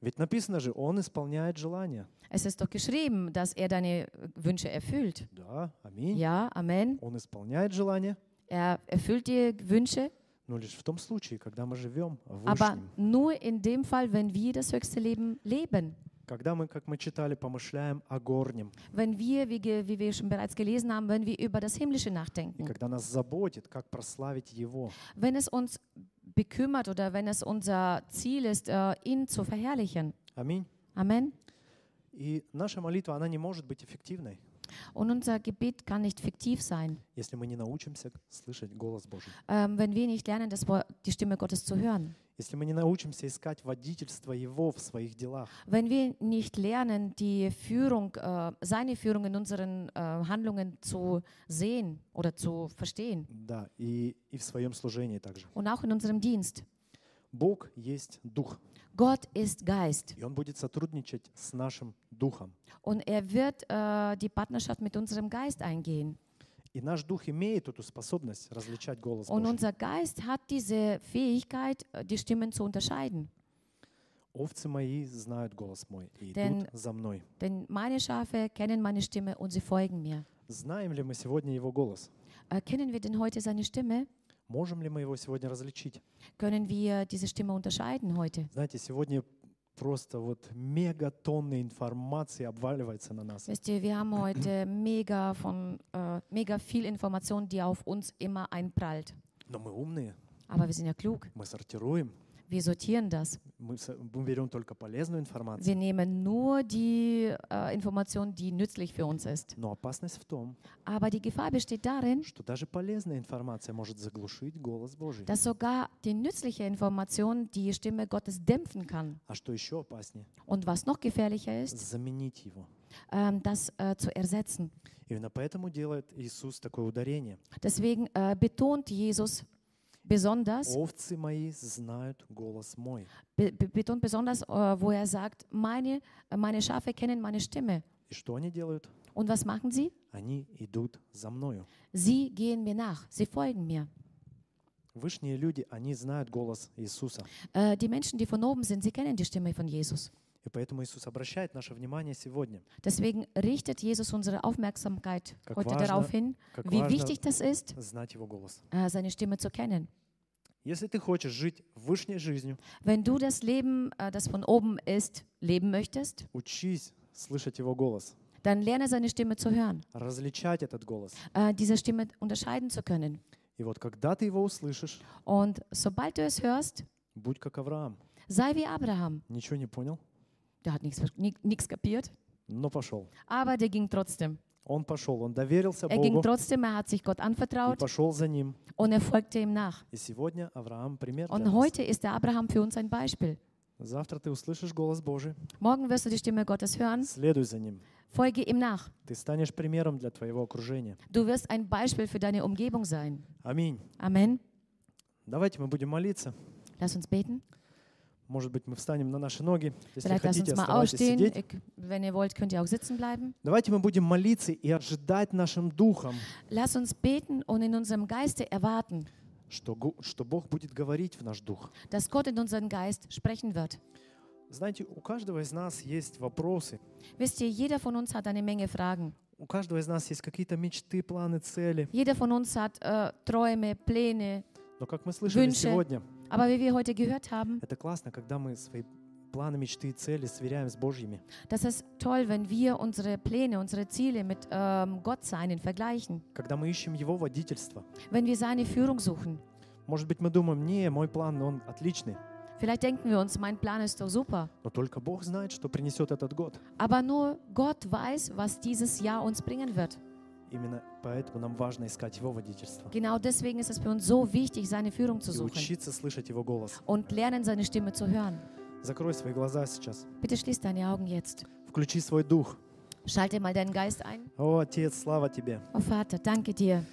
[SPEAKER 1] Ведь написано же, Он исполняет желания.
[SPEAKER 2] Es ist doch geschrieben, dass er deine Wünsche erfüllt.
[SPEAKER 1] Да, аминь.
[SPEAKER 2] Ja, Amen.
[SPEAKER 1] Он исполняет желания,
[SPEAKER 2] Er erfüllt die Wünsche,
[SPEAKER 1] но лишь в том случае, когда мы живем в
[SPEAKER 2] aber
[SPEAKER 1] Вышнем.
[SPEAKER 2] nur in dem Fall, wenn wir das höchste Leben leben.
[SPEAKER 1] Когда мы, как мы читали, помышляем о горнем.
[SPEAKER 2] Wenn wir, wie, ge- wie wir schon bereits gelesen haben, wenn wir über das Himmlische
[SPEAKER 1] И
[SPEAKER 2] nachdenken.
[SPEAKER 1] когда нас заботит, как прославить Его.
[SPEAKER 2] Wenn es uns bekümmert oder wenn es unser Ziel ist, äh, ihn zu verherrlichen.
[SPEAKER 1] Аминь.
[SPEAKER 2] Amen.
[SPEAKER 1] И наша молитва, она не может быть эффективной,
[SPEAKER 2] Und unser Gebet kann nicht fiktiv sein,
[SPEAKER 1] если мы не научимся слышать голос Божий.
[SPEAKER 2] ähm, wenn wir nicht lernen, das Wort, die Stimme Gottes zu hören.
[SPEAKER 1] Если мы не научимся искать водительство Его в своих делах.
[SPEAKER 2] Wenn wir nicht lernen, die Führung, äh, seine Führung in unseren äh, Handlungen zu sehen oder zu verstehen
[SPEAKER 1] Да, и, и в своем служении также.
[SPEAKER 2] und auch in unserem Dienst.
[SPEAKER 1] Бог есть Дух,
[SPEAKER 2] Gott ist Geist
[SPEAKER 1] и Он будет сотрудничать с нашим Духом.
[SPEAKER 2] und er wird äh, die Partnerschaft mit unserem Geist eingehen.
[SPEAKER 1] И наш Дух имеет эту способность различать голос
[SPEAKER 2] Und
[SPEAKER 1] Божий.
[SPEAKER 2] unser Geist hat diese Fähigkeit, äh, die Stimmen zu unterscheiden.
[SPEAKER 1] Овцы мои знают голос мой и
[SPEAKER 2] Denn-
[SPEAKER 1] идут за мной.
[SPEAKER 2] Denn meine Schafe kennen meine Stimme und sie folgen mir.
[SPEAKER 1] Знаем ли мы сегодня Его голос?
[SPEAKER 2] Erkennen wir denn heute seine Stimme?
[SPEAKER 1] Можем ли мы его сегодня различить?
[SPEAKER 2] Können wir diese Stimme unterscheiden heute?
[SPEAKER 1] Знаете, сегодня просто вот мегатонны информации обваливается на нас.
[SPEAKER 2] Wisst ihr, wir haben heute mega, von, äh, mega viel Information, die auf uns immer einprallt.
[SPEAKER 1] Но мы умные,
[SPEAKER 2] Aber wir sind ja klug.
[SPEAKER 1] мы сортируем,
[SPEAKER 2] Wir sortieren das.
[SPEAKER 1] Мы, с- мы берем только полезную информацию.
[SPEAKER 2] Wir nehmen nur die äh, Information, die nützlich für uns ist.
[SPEAKER 1] Но опасность в том,
[SPEAKER 2] Aber die Gefahr besteht darin,
[SPEAKER 1] что даже полезная информация может заглушить голос Божий.
[SPEAKER 2] dass sogar die nützliche Information die Stimme Gottes dämpfen kann.
[SPEAKER 1] А что еще опаснее?
[SPEAKER 2] Und was noch gefährlicher ist,
[SPEAKER 1] Заменить его.
[SPEAKER 2] ähm, das äh, zu ersetzen.
[SPEAKER 1] Именно поэтому делает Иисус такое ударение.
[SPEAKER 2] Deswegen äh, betont Jesus besonders,
[SPEAKER 1] Овцы мои знают голос мой.
[SPEAKER 2] be be- betont besonders, äh, wo er sagt, meine, äh, meine Schafe kennen meine Stimme.
[SPEAKER 1] И что они делают?
[SPEAKER 2] Und was machen sie?
[SPEAKER 1] Они идут за мною.
[SPEAKER 2] Sie gehen mir nach, sie folgen mir.
[SPEAKER 1] Вышние люди, они знают голос Иисуса.
[SPEAKER 2] Äh, die Menschen, die von oben sind, sie kennen die Stimme von Jesus.
[SPEAKER 1] И поэтому Иисус обращает наше внимание сегодня.
[SPEAKER 2] Deswegen richtet Jesus unsere Aufmerksamkeit
[SPEAKER 1] Как
[SPEAKER 2] heute
[SPEAKER 1] важно-
[SPEAKER 2] darauf hin, wie wichtig das ist,
[SPEAKER 1] знать Его голос.
[SPEAKER 2] äh, seine Stimme zu kennen.
[SPEAKER 1] Если ты хочешь жить вышней жизнью,
[SPEAKER 2] Wenn du das Leben, äh, das von oben ist, leben möchtest,
[SPEAKER 1] учись слышать Его голос,
[SPEAKER 2] dann lerne seine Stimme zu hören,
[SPEAKER 1] различать этот голос.
[SPEAKER 2] äh, diese Stimme unterscheiden zu können.
[SPEAKER 1] И вот когда ты его услышишь,
[SPEAKER 2] Und sobald du es hörst,
[SPEAKER 1] будь как Авраам.
[SPEAKER 2] sei wie Abraham.
[SPEAKER 1] Ничего не понял,
[SPEAKER 2] Der hat nichts nichts kapiert,
[SPEAKER 1] но пошел.
[SPEAKER 2] aber der ging trotzdem.
[SPEAKER 1] Он пошел, он доверился
[SPEAKER 2] Er ging
[SPEAKER 1] Богу
[SPEAKER 2] trotzdem, er hat sich Gott
[SPEAKER 1] и
[SPEAKER 2] anvertraut
[SPEAKER 1] пошел за ним.
[SPEAKER 2] und er folgte ihm nach.
[SPEAKER 1] И сегодня Авраам пример для
[SPEAKER 2] Und
[SPEAKER 1] нас.
[SPEAKER 2] heute ist der Abraham für uns ein Beispiel.
[SPEAKER 1] Завтра ты услышишь голос Божий,
[SPEAKER 2] Morgen wirst du die Stimme Gottes hören,
[SPEAKER 1] следуй за ним.
[SPEAKER 2] folge ihm nach.
[SPEAKER 1] Ты станешь примером для твоего окружения.
[SPEAKER 2] Du wirst ein Beispiel für deine Umgebung sein.
[SPEAKER 1] Аминь.
[SPEAKER 2] Amen.
[SPEAKER 1] Давайте мы будем молиться.
[SPEAKER 2] Lass uns beten.
[SPEAKER 1] Может быть, мы встанем на наши ноги. Если
[SPEAKER 2] Vielleicht lass
[SPEAKER 1] хотите,
[SPEAKER 2] uns mal
[SPEAKER 1] оставайтесь
[SPEAKER 2] aufstehen.
[SPEAKER 1] сидеть.
[SPEAKER 2] Ich, wenn ihr wollt, könnt ihr auch sitzen bleiben.
[SPEAKER 1] Давайте мы будем молиться и ожидать нашим духом,
[SPEAKER 2] Lass uns beten und in unserem Geiste erwarten,
[SPEAKER 1] что, что Бог будет говорить в наш дух.
[SPEAKER 2] dass Gott in unseren Geist sprechen wird.
[SPEAKER 1] Знаете, у каждого из нас есть вопросы.
[SPEAKER 2] Wisst ihr, jeder von uns hat eine Menge Fragen.
[SPEAKER 1] У каждого из нас есть какие-то мечты, планы, цели.
[SPEAKER 2] Jeder von uns hat äh, Träume, Pläne.
[SPEAKER 1] Но как мы слышали
[SPEAKER 2] Wünsche.
[SPEAKER 1] сегодня,
[SPEAKER 2] Aber wie wir heute gehört haben,
[SPEAKER 1] это классно, когда мы свои планы, мечты и цели сверяем с Божьими.
[SPEAKER 2] das ist toll, wenn wir unsere Pläne, unsere Ziele mit ähm, Gott seinen vergleichen.
[SPEAKER 1] Когда мы ищем Его водительство.
[SPEAKER 2] Wenn wir seine Führung suchen.
[SPEAKER 1] Может быть, мы думаем, не, мой план, он отличный.
[SPEAKER 2] Vielleicht denken wir uns, mein Plan ist doch super.
[SPEAKER 1] Но только Бог знает, что принесет этот год.
[SPEAKER 2] Aber nur Gott weiß, was dieses Jahr uns bringen wird.
[SPEAKER 1] Именно поэтому нам важно искать Его водительство.
[SPEAKER 2] Genau deswegen ist es für uns so wichtig, seine Führung zu
[SPEAKER 1] И
[SPEAKER 2] suchen
[SPEAKER 1] учиться слышать Его голос.
[SPEAKER 2] und lernen, seine Stimme zu hören.
[SPEAKER 1] Закрой свои глаза сейчас.
[SPEAKER 2] Bitte schließ deine Augen jetzt.
[SPEAKER 1] Включи свой дух.
[SPEAKER 2] Schalte mal deinen Geist ein.
[SPEAKER 1] О, Отец, слава Тебе.
[SPEAKER 2] Oh Vater, danke dir.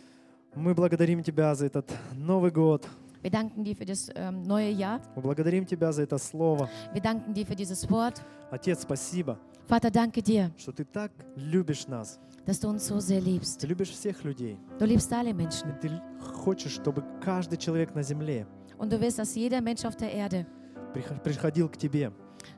[SPEAKER 1] Мы благодарим Тебя за этот Новый год.
[SPEAKER 2] Wir danken dir für das ähm, neue Jahr.
[SPEAKER 1] Мы благодарим Тебя за это Слово.
[SPEAKER 2] Wir danken dir für dieses Wort.
[SPEAKER 1] Отец, спасибо,
[SPEAKER 2] Vater, danke dir,
[SPEAKER 1] что Ты так любишь нас.
[SPEAKER 2] dass du uns so sehr liebst.
[SPEAKER 1] Ты любишь всех людей.
[SPEAKER 2] Du liebst alle
[SPEAKER 1] И
[SPEAKER 2] Menschen.
[SPEAKER 1] Ты л- хочешь, чтобы каждый человек на земле
[SPEAKER 2] Und du willst, dass jeder Mensch auf der Erde
[SPEAKER 1] прих- приходил к Тебе,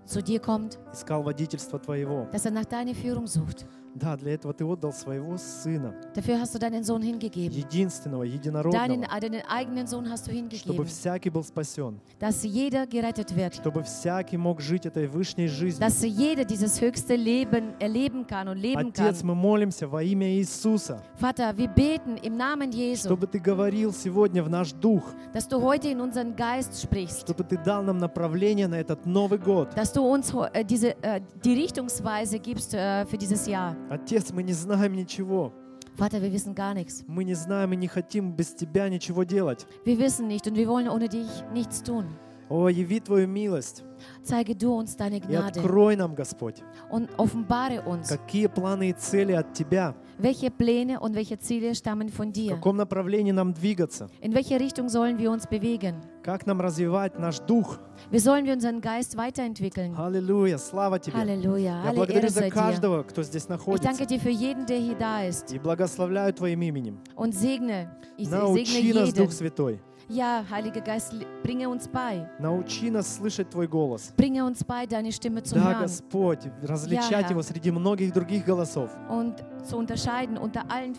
[SPEAKER 2] zu dir kommt,
[SPEAKER 1] искал водительство Твоего.
[SPEAKER 2] dass er nach deiner Führung sucht.
[SPEAKER 1] Да, для этого Ты отдал Своего Сына,
[SPEAKER 2] Dafür hast du deinen Sohn hingegeben.
[SPEAKER 1] единственного,
[SPEAKER 2] Deinen,
[SPEAKER 1] единородного,
[SPEAKER 2] deinen eigenen Sohn hast du
[SPEAKER 1] чтобы
[SPEAKER 2] hingegeben,
[SPEAKER 1] всякий был спасен,
[SPEAKER 2] dass jeder gerettet wird.
[SPEAKER 1] чтобы всякий мог жить этой вышней жизнью.
[SPEAKER 2] dass jeder dieses höchste Leben erleben kann und leben kann.
[SPEAKER 1] Отец, мы молимся во имя Иисуса,
[SPEAKER 2] Vater, wir beten im Namen Jesu,
[SPEAKER 1] чтобы Ты говорил сегодня в наш дух,
[SPEAKER 2] dass du heute in unseren Geist sprichst,
[SPEAKER 1] чтобы Ты дал нам направление на этот Новый год.
[SPEAKER 2] dass du uns äh, diese, äh, die Richtungsweise gibst äh, für dieses Jahr.
[SPEAKER 1] Отец, мы не знаем ничего.
[SPEAKER 2] Vater, wir wissen gar nichts.
[SPEAKER 1] Мы не знаем и не хотим без Тебя ничего делать.
[SPEAKER 2] Wir wissen nicht und wir wollen ohne dich nichts tun.
[SPEAKER 1] О, яви Твою милость
[SPEAKER 2] Zeige du uns deine
[SPEAKER 1] и
[SPEAKER 2] Gnade
[SPEAKER 1] открой нам, Господь,
[SPEAKER 2] und offenbare uns,
[SPEAKER 1] какие планы и цели от Тебя,
[SPEAKER 2] welche Pläne und welche Ziele stammen von
[SPEAKER 1] в
[SPEAKER 2] dir.
[SPEAKER 1] каком направлении нам двигаться,
[SPEAKER 2] In welche Richtung sollen wir uns bewegen?
[SPEAKER 1] как нам развивать наш дух.
[SPEAKER 2] Wie sollen wir unseren Geist weiterentwickeln?
[SPEAKER 1] Аллилуйя, слава Тебе.
[SPEAKER 2] Halleluja,
[SPEAKER 1] Я
[SPEAKER 2] alle
[SPEAKER 1] благодарю
[SPEAKER 2] Ehre
[SPEAKER 1] за
[SPEAKER 2] sei dir.
[SPEAKER 1] каждого, кто здесь
[SPEAKER 2] Ich
[SPEAKER 1] находится,
[SPEAKER 2] danke dir für jeden, der hier da ist
[SPEAKER 1] и благословляю Твоим именем.
[SPEAKER 2] und segne, ich segne
[SPEAKER 1] Научи нас,
[SPEAKER 2] jeden.
[SPEAKER 1] Дух Святой.
[SPEAKER 2] Ja, Heiliger Geist, bringe uns bei.
[SPEAKER 1] Научи нас слышать Твой голос.
[SPEAKER 2] Bringe uns bei, deine Stimme zu
[SPEAKER 1] Да,
[SPEAKER 2] hören
[SPEAKER 1] Господь, различать
[SPEAKER 2] Herr.
[SPEAKER 1] его среди многих других голосов.
[SPEAKER 2] und zu unterscheiden unter allen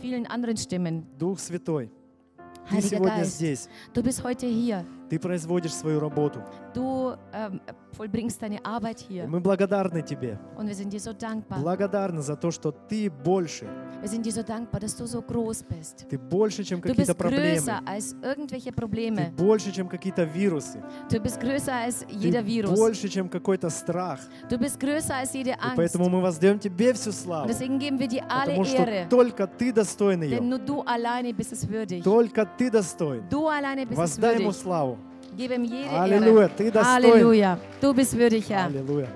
[SPEAKER 2] vielen anderen Stimmen.
[SPEAKER 1] Дух Святой, Ты
[SPEAKER 2] Heiliger
[SPEAKER 1] сегодня
[SPEAKER 2] Geist,
[SPEAKER 1] здесь.
[SPEAKER 2] du bist heute hier.
[SPEAKER 1] Ты производишь свою работу.
[SPEAKER 2] Du ähm, vollbringst deine Arbeit
[SPEAKER 1] И
[SPEAKER 2] hier.
[SPEAKER 1] мы благодарны Тебе.
[SPEAKER 2] Und wir sind dir so dankbar.
[SPEAKER 1] Благодарны за то, что Ты больше.
[SPEAKER 2] Wir sind dir so dankbar, dass du so groß bist.
[SPEAKER 1] Ты больше, чем
[SPEAKER 2] Du
[SPEAKER 1] какие-то проблемы.
[SPEAKER 2] größer als irgendwelche
[SPEAKER 1] Ты
[SPEAKER 2] Probleme.
[SPEAKER 1] больше, чем какие-то вирусы.
[SPEAKER 2] Du bist größer als
[SPEAKER 1] Ты
[SPEAKER 2] jeder Virus.
[SPEAKER 1] больше, чем какой-то страх.
[SPEAKER 2] Du bist größer als jede
[SPEAKER 1] И
[SPEAKER 2] Angst.
[SPEAKER 1] поэтому мы воздаем Тебе всю
[SPEAKER 2] Und
[SPEAKER 1] славу.
[SPEAKER 2] deswegen geben wir dir alle
[SPEAKER 1] Потому что
[SPEAKER 2] Ehre.
[SPEAKER 1] только Ты достоин ее.
[SPEAKER 2] Denn nur du alleine bist es würdig.
[SPEAKER 1] Только Ты достоин.
[SPEAKER 2] Du alleine bist es
[SPEAKER 1] Воздай Ему
[SPEAKER 2] würdig.
[SPEAKER 1] славу.
[SPEAKER 2] Gib ihm jede
[SPEAKER 1] Halleluja.
[SPEAKER 2] Ehre. Halleluja. Du bist würdig, Herr.
[SPEAKER 1] Halleluja.